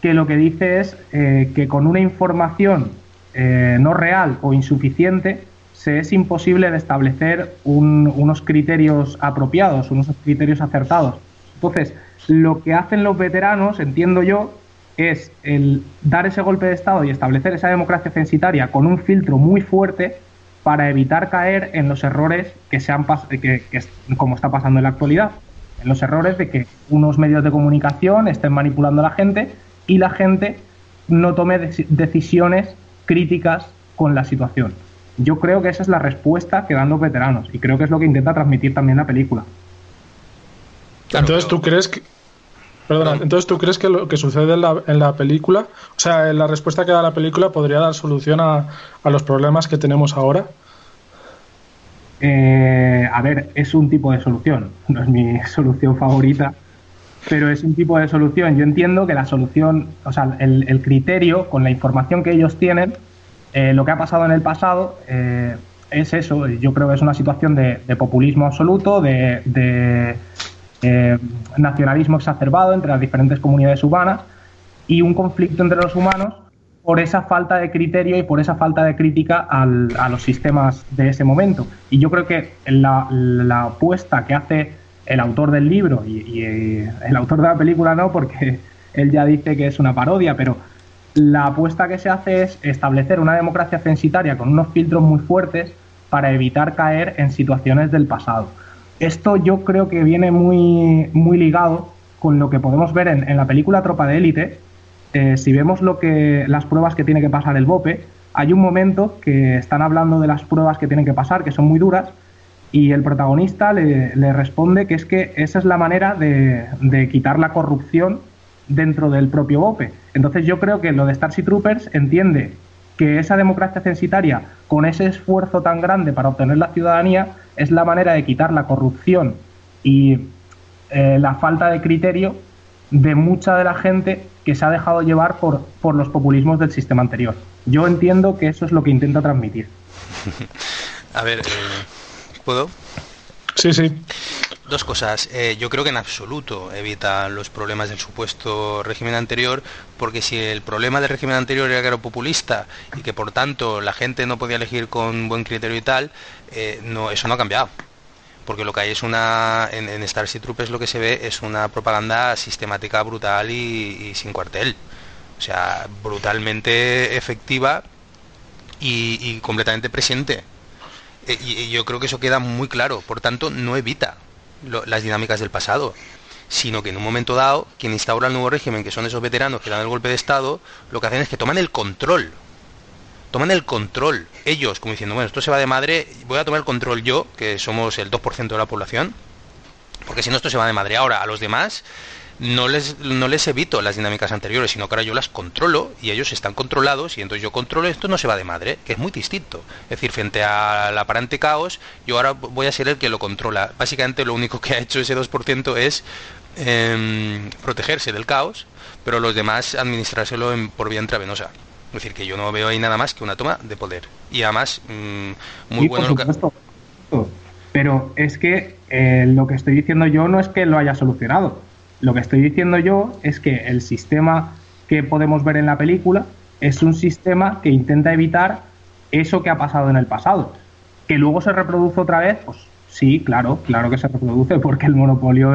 que lo que dice es eh, que con una información eh, no real o insuficiente se es imposible de establecer unos criterios apropiados, unos criterios acertados. Entonces, lo que hacen los veteranos, entiendo yo, es el dar ese golpe de Estado y establecer esa democracia censitaria con un filtro muy fuerte para evitar caer en los errores que, se han que, como está pasando en la actualidad, en los errores de que unos medios de comunicación estén manipulando a la gente y la gente no tome decisiones críticas con la situación. Yo creo que esa es la respuesta que dan los veteranos y creo que es lo que intenta transmitir también la película. Entonces, ¿tú crees que, Perdona, entonces tú crees que lo que sucede en la, en la película, o sea, la respuesta que da la película podría dar solución a, los problemas que tenemos ahora? Eh, a ver, es un tipo de solución, no es mi solución favorita, pero es un tipo de solución. Yo entiendo que la solución, o sea, el, criterio con la información que ellos tienen, eh, lo que ha pasado en el pasado, eh, es eso. Yo creo que es una situación de, populismo absoluto, de, eh, nacionalismo exacerbado entre las diferentes comunidades humanas y un conflicto entre los humanos por esa falta de criterio y por esa falta de crítica a los sistemas de ese momento. Y yo creo que la, apuesta que hace el autor del libro y, eh, el autor de la película no, porque él ya dice que es una parodia, pero la apuesta que se hace es establecer una democracia censitaria con unos filtros muy fuertes para evitar caer en situaciones del pasado. Esto yo creo que viene muy, muy ligado con lo que podemos ver en, la película Tropa de Élite. Eh, si vemos lo que, las pruebas que tiene que pasar el BOPE, hay un momento que están hablando de las pruebas que tienen que pasar, que son muy duras, y el protagonista le, responde que es que esa es la manera de, de, quitar la corrupción dentro del propio BOPE. Entonces yo creo que lo de Starship Troopers entiende que esa democracia censitaria, con ese esfuerzo tan grande para obtener la ciudadanía, es la manera de quitar la corrupción y eh, la falta de criterio de mucha de la gente que se ha dejado llevar por, por los populismos del sistema anterior. Yo entiendo que eso es lo que intenta transmitir. A ver, eh, ¿puedo? Sí, sí. Dos cosas. Eh, yo creo que en absoluto evita los problemas del supuesto régimen anterior, porque si el problema del régimen anterior era que era populista y que por tanto la gente no podía elegir con buen criterio y tal, eh, eso no ha cambiado. Porque lo que hay es una. En, en Starship Troopers lo que se ve es una propaganda sistemática, brutal y, sin cuartel. O sea, brutalmente efectiva y, completamente presente. Eh, y yo creo que eso queda muy claro. Por tanto, no evita las dinámicas del pasado, sino que en un momento dado, quien instaura el nuevo régimen, que son esos veteranos que dan el golpe de Estado, lo que hacen es que toman el control. Toman el control. Ellos, como diciendo, bueno, esto se va de madre, voy a tomar el control yo, que somos el 2% de la población, porque si no, esto se va de madre. Ahora, a los demás, no les, no les evito las dinámicas anteriores, sino que ahora yo las controlo y ellos están controlados y entonces yo controlo esto, no se va de madre, que es muy distinto. Es decir, frente al aparente caos, yo ahora voy a ser el que lo controla. Básicamente lo único que ha hecho ese 2% es em, protegerse del caos, pero los demás administrárselo por vía intravenosa. Es decir, que yo no veo ahí nada más que una toma de poder. Y además, mm, muy bueno lo que... Pero es que eh, lo que estoy diciendo yo no es que lo haya solucionado lo que estoy diciendo yo es que el sistema que podemos ver en la película es un sistema que intenta evitar eso que ha pasado en el pasado. Que luego se reproduce otra vez, pues sí, claro, claro que se reproduce, porque el monopolio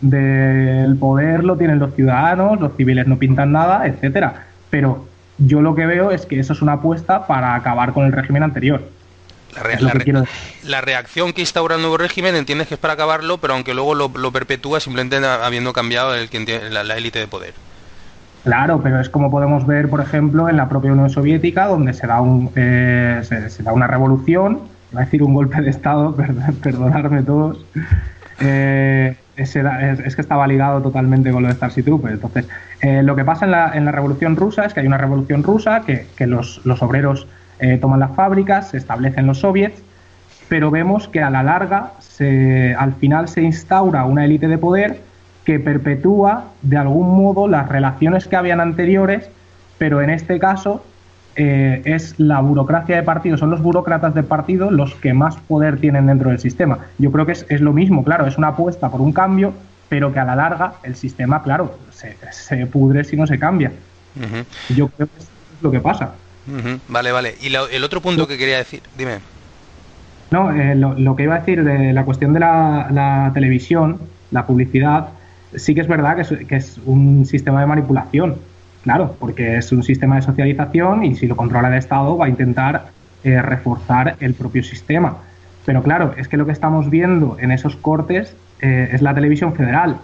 del poder lo tienen los ciudadanos, los civiles no pintan nada, etcétera. Pero yo lo que veo es que eso es una apuesta para acabar con el régimen anterior. La, reacción que instaura el nuevo régimen entiendes que es para acabarlo, pero aunque luego lo, perpetúa simplemente habiendo cambiado el, la élite de poder. Claro, pero es como podemos ver, por ejemplo, en la propia Unión Soviética, donde se da, un, eh, se, da una revolución, va a decir un golpe de Estado, perdonadme todos, eh, es, que estaba ligado totalmente con lo de Starship Troopers. Entonces, eh, lo que pasa en la, en la, Revolución Rusa es que hay una revolución rusa, que, que los, los, obreros toman las fábricas, se establecen los soviets, pero vemos que a la larga, se, al final se instaura una élite de poder que perpetúa de algún modo las relaciones que habían anteriores, pero en este caso eh, es la burocracia de partido, son los burócratas de partido los que más poder tienen dentro del sistema. Yo creo que es, lo mismo, claro, es una apuesta por un cambio, pero que a la larga el sistema, claro, se, pudre si no se cambia. Yo creo que es lo que pasa. Vale, vale. Y el otro punto que quería decir, dime. No, eh, lo, que iba a decir de la cuestión de la televisión, la publicidad, sí que es verdad que es, un sistema de manipulación, claro, porque es un sistema de socialización y si lo controla el Estado va a intentar eh, reforzar el propio sistema. Pero claro, es que lo que estamos viendo en esos cortes eh, es la televisión federal,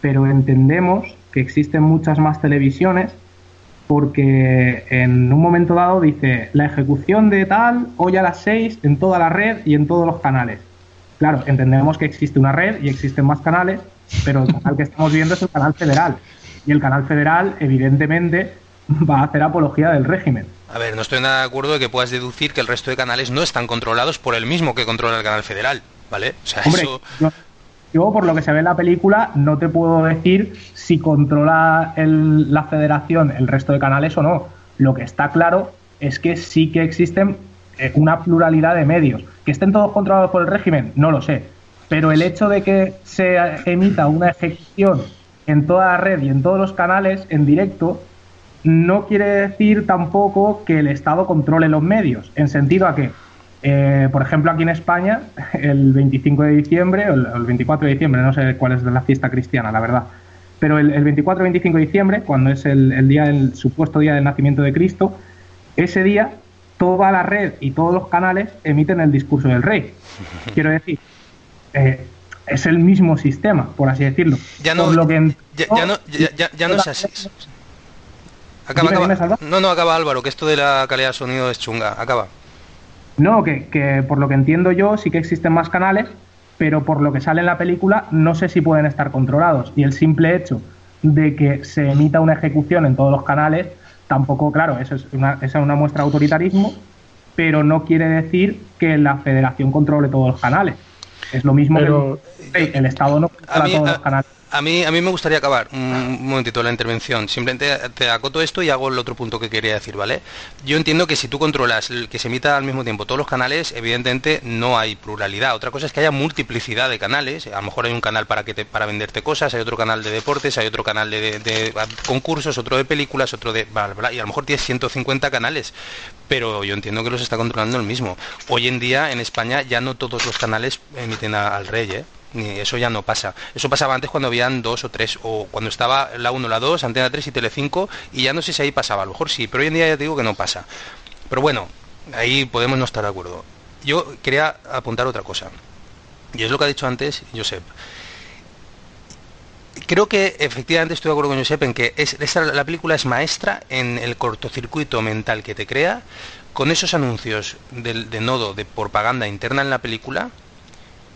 pero entendemos que existen muchas más televisiones porque en un momento dado dice la ejecución de tal hoy a las 6 en toda la red y en todos los canales. Claro, entendemos que existe una red y existen más canales, pero el canal que estamos viendo es el canal federal. Y el canal federal, evidentemente, va a hacer apología del régimen. A ver, no estoy nada de acuerdo de que puedas deducir que el resto de canales no están controlados por el mismo que controla el canal federal, ¿vale? O sea, eso... yo, por lo que se ve en la película, no te puedo decir si controla la federación el resto de canales o no. Lo que está claro es que sí que existen eh, una pluralidad de medios. Que estén todos controlados por el régimen, no lo sé pero el hecho de que se emita una ejecución en toda la red y en todos los canales en directo no quiere decir tampoco que el Estado controle los medios, en sentido a que, eh, por ejemplo, aquí en España, el 25 de diciembre, o el 24 de diciembre, no sé cuál es la fiesta cristiana, la verdad, pero el, 24 y 25 de diciembre, cuando es el, el día, el supuesto día del nacimiento de Cristo, ese día toda la red y todos los canales emiten el discurso del rey. Quiero decir, eh, es el mismo sistema, por así decirlo. Ya no, ya, no, ya, no es así. Acaba, No, no, acaba Álvaro, que esto de la calidad de sonido es chunga. Acaba. No, que, que por lo que entiendo yo sí que existen más canales, pero por lo que sale en la película no sé si pueden estar controlados. Y el simple hecho de que se emita una ejecución en todos los canales, tampoco, claro, eso es una, esa es una muestra de autoritarismo, pero no quiere decir que la federación controle todos los canales. Es lo mismo pero, que el, Estado no a mí, todos los canales. A mí, a mí me gustaría acabar un momentito la intervención. Simplemente te acoto esto y hago el otro punto que quería decir, ¿vale? Yo entiendo que si tú controlas el que se emita al mismo tiempo todos los canales, evidentemente no hay pluralidad. Otra cosa es que haya multiplicidad de canales. A lo mejor hay un canal para que te, para venderte cosas, hay otro canal de deportes, hay otro canal de, concursos, otro de películas, otro de bla, bla, y a lo mejor tienes 150 canales. Pero yo entiendo que los está controlando el mismo. Hoy en día en España ya no todos los canales emiten al rey, ¿eh? Eso ya no pasa. Eso pasaba antes cuando habían dos o tres, o cuando estaba la 1, la 2, Antena 3 y Tele5, y ya no sé si ahí pasaba, a lo mejor sí, pero hoy en día ya te digo que no pasa. Pero bueno, ahí podemos no estar de acuerdo. Yo quería apuntar otra cosa, y es lo que ha dicho antes Josep. Creo que efectivamente estoy de acuerdo con Josep en que la película es maestra en el cortocircuito mental que te crea con esos anuncios de nodo de propaganda interna en la película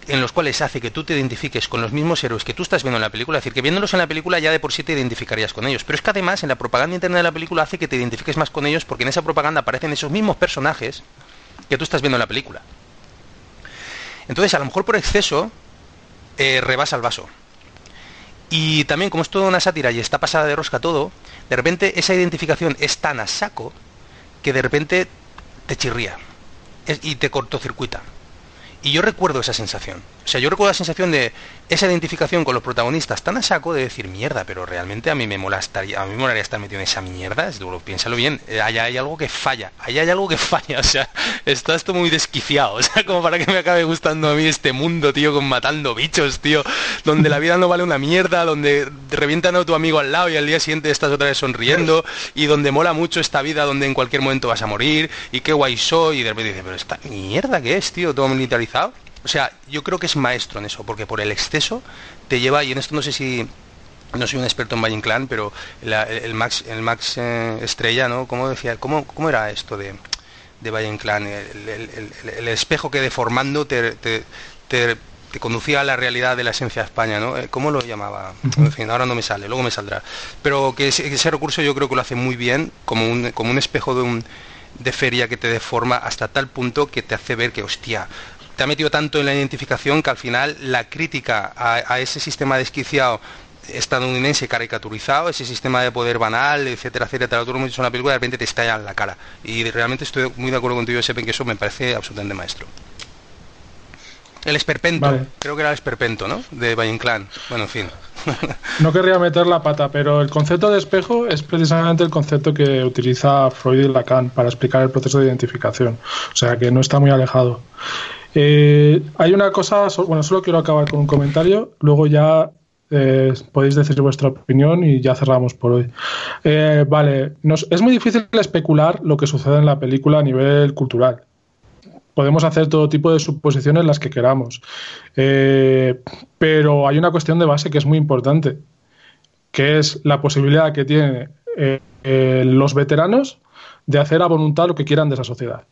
en los cuales hace que tú te identifiques con los mismos héroes que tú estás viendo en la película, es decir, que viéndolos en la película ya de por sí te identificarías con ellos, pero es que además en la propaganda interna de la película hace que te identifiques más con ellos porque en esa propaganda aparecen esos mismos personajes que tú estás viendo en la película. Entonces, a lo mejor por exceso, eh, rebasa el vaso. Y también, como es toda una sátira y está pasada de rosca todo, de repente esa identificación es tan a saco que de repente te chirría y te cortocircuita. Y yo recuerdo esa sensación. O sea, yo recuerdo la sensación de esa identificación con los protagonistas tan a saco de decir mierda, pero realmente a mí me molestaría, a mí me molaría estar metido en esa mierda, es duro, piénsalo bien, eh, allá hay algo que falla, allá hay algo que falla, o sea, está esto muy desquiciado, o sea, como para que me acabe gustando a mí este mundo, tío, con matando bichos, tío, donde la vida no vale una mierda, donde revientan a tu amigo al lado y al día siguiente estás otra vez sonriendo, y donde mola mucho esta vida donde en cualquier momento vas a morir, y qué guay soy, y de repente dices, pero esta mierda que es, tío, todo militarizado. O sea, yo creo que es maestro en eso, porque por el exceso te lleva, y en esto no sé si no soy un experto en Valle Inclán, pero el Max, el Max eh, Estrella, ¿no? ¿Cómo decía? ¿Cómo, cómo era esto de, de Valle Inclán? El, espejo que deformando te, te, te, conducía a la realidad de la esencia de España, ¿no? Eh, ¿Cómo lo llamaba? En fin, ahora no me sale, luego me saldrá. Pero que ese, recurso yo creo que lo hace muy bien, como un, como un espejo de un de feria que te deforma hasta tal punto que te hace ver que, hostia, ha metido tanto en la identificación que al final la crítica a, a ese sistema desquiciado estadounidense caricaturizado, ese sistema de poder banal, etcétera, etcétera, todo lo hemos una película, de repente te estalla en la cara. Y realmente estoy muy de acuerdo contigo, Sepen, que eso me parece absolutamente maestro. El esperpento, creo que era el esperpento, ¿no? De Valle Inclán. Bueno, en fin. No querría meter la pata, pero el concepto de espejo es precisamente el concepto que utiliza Freud y Lacan para explicar el proceso de identificación. O sea que no está muy alejado. Eh, hay una cosa, bueno, solo quiero acabar con un comentario, luego ya eh, podéis decir vuestra opinión y ya cerramos por hoy. Eh, vale, es muy difícil especular lo que sucede en la película a nivel cultural. Podemos hacer todo tipo de suposiciones las que queramos. Pero hay una cuestión de base que es muy importante, que es la posibilidad que tienen los veteranos de hacer a voluntad lo que quieran de esa sociedad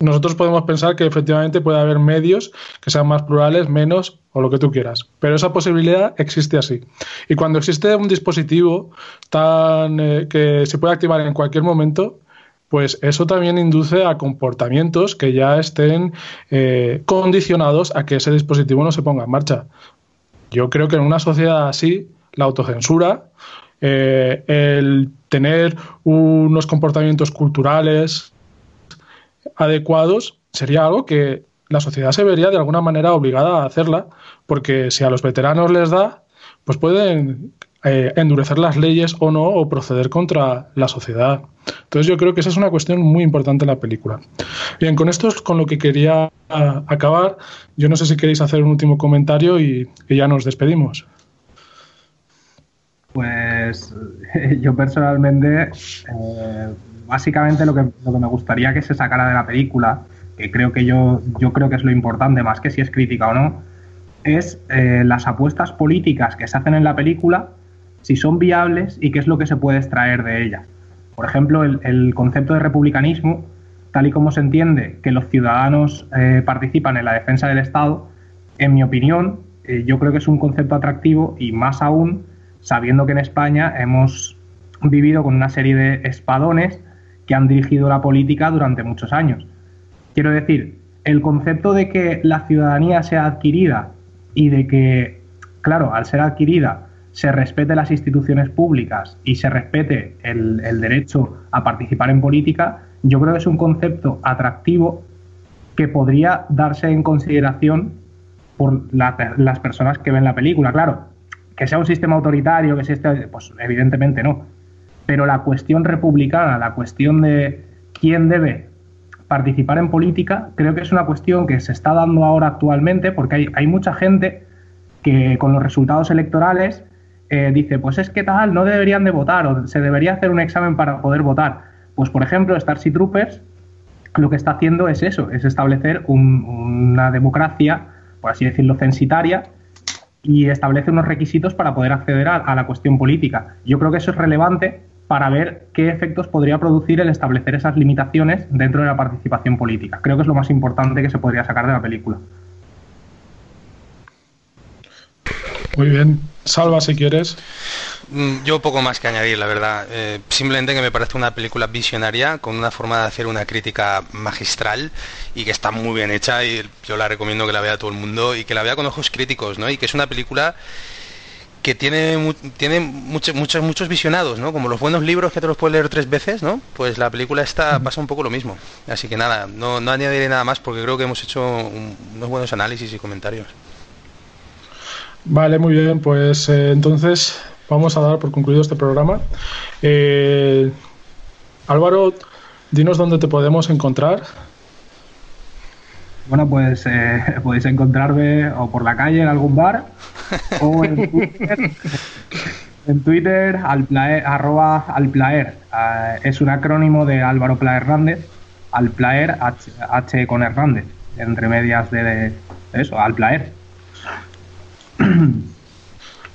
nosotros podemos pensar que efectivamente puede haber medios que sean más plurales, menos o lo que tú quieras. Pero esa posibilidad existe así. Y cuando existe un dispositivo tan eh, que se puede activar en cualquier momento, pues eso también induce a comportamientos que ya estén eh, condicionados a que ese dispositivo no se ponga en marcha. Yo creo que en una sociedad así, la autocensura, eh, el tener unos comportamientos culturales, adecuados sería algo que la sociedad se vería de alguna manera obligada a hacerla, porque si a los veteranos les da, pues pueden eh, endurecer las leyes o no, o proceder contra la sociedad. Entonces yo creo que esa es una cuestión muy importante en la película. Bien, con esto es con lo que quería acabar. Yo no sé si queréis hacer un último comentario y, ya nos despedimos. Pues yo personalmente eh, básicamente lo que, lo que me gustaría que se sacara de la película, que creo que yo, yo creo que es lo importante, más que si es crítica o no, es eh, las apuestas políticas que se hacen en la película, si son viables y qué es lo que se puede extraer de ellas. Por ejemplo, el, concepto de republicanismo, tal y como se entiende que los ciudadanos eh, participan en la defensa del Estado, en mi opinión, eh, yo creo que es un concepto atractivo y más aún sabiendo que en España hemos vivido con una serie de espadones que han dirigido la política durante muchos años. Quiero decir, el concepto de que la ciudadanía sea adquirida y de que, claro, al ser adquirida se respete las instituciones públicas y se respete el, derecho a participar en política, yo creo que es un concepto atractivo que podría darse en consideración por las personas que ven la película. Claro, que sea un sistema autoritario, que sea este, pues evidentemente no pero la cuestión republicana, la cuestión de quién debe participar en política, creo que es una cuestión que se está dando ahora actualmente, porque hay, mucha gente que con los resultados electorales eh, dice, pues es que tal, no deberían de votar o se debería hacer un examen para poder votar. Pues por ejemplo, Starship Troopers lo que está haciendo es eso, es establecer una democracia, por así decirlo, censitaria, y establece unos requisitos para poder acceder a, la cuestión política. Yo creo que eso es relevante para ver qué efectos podría producir el establecer esas limitaciones dentro de la participación política. Creo que es lo más importante que se podría sacar de la película. Muy bien. Salva si quieres. Mm, yo poco más que añadir, la verdad. Eh, simplemente que me parece una película visionaria, con una forma de hacer una crítica magistral y que está muy bien hecha y yo la recomiendo que la vea todo el mundo y que la vea con ojos críticos, ¿no? Y que es una película que tiene, tiene muchos, muchos, muchos visionados, ¿no? Como los buenos libros que te los puedes leer tres veces, ¿no? Pues la película esta pasa un poco lo mismo. Así que nada, no, no añadiré nada más porque creo que hemos hecho unos buenos análisis y comentarios. Vale, muy bien, pues eh, entonces vamos a dar por concluido este programa. Eh, Álvaro, dinos dónde te podemos encontrar. Bueno, pues eh, podéis encontrarme o por la calle en algún bar o en Twitter, en Twitter alplaer, arroba alplaer. Eh, es un acrónimo de Álvaro Pla Hernández, alplaer H, con Hernández, entre medias de, eso, alplaer.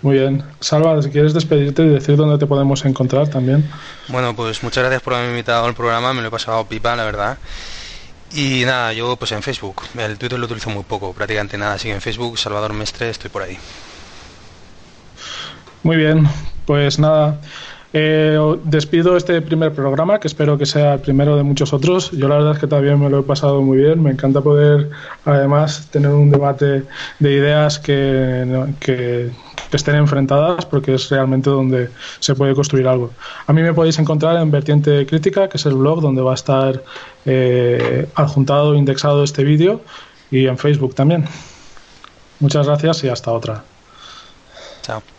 Muy bien. Salva, si quieres despedirte y decir dónde te podemos encontrar también. Bueno, pues muchas gracias por haberme invitado al programa, me lo he pasado pipa, la verdad. Y nada, yo pues en Facebook, el Twitter lo utilizo muy poco, prácticamente nada, así que en Facebook, Salvador Mestre, estoy por ahí. Muy bien, pues nada, eh, despido este primer programa, que espero que sea el primero de muchos otros. Yo la verdad es que también me lo he pasado muy bien. Me encanta poder, además, tener un debate de ideas que, que, estén enfrentadas, porque es realmente donde se puede construir algo. A mí me podéis encontrar en Vertiente Crítica, que es el blog donde va a estar eh, adjuntado, indexado este vídeo, y en Facebook también. Muchas gracias y hasta otra. Chao.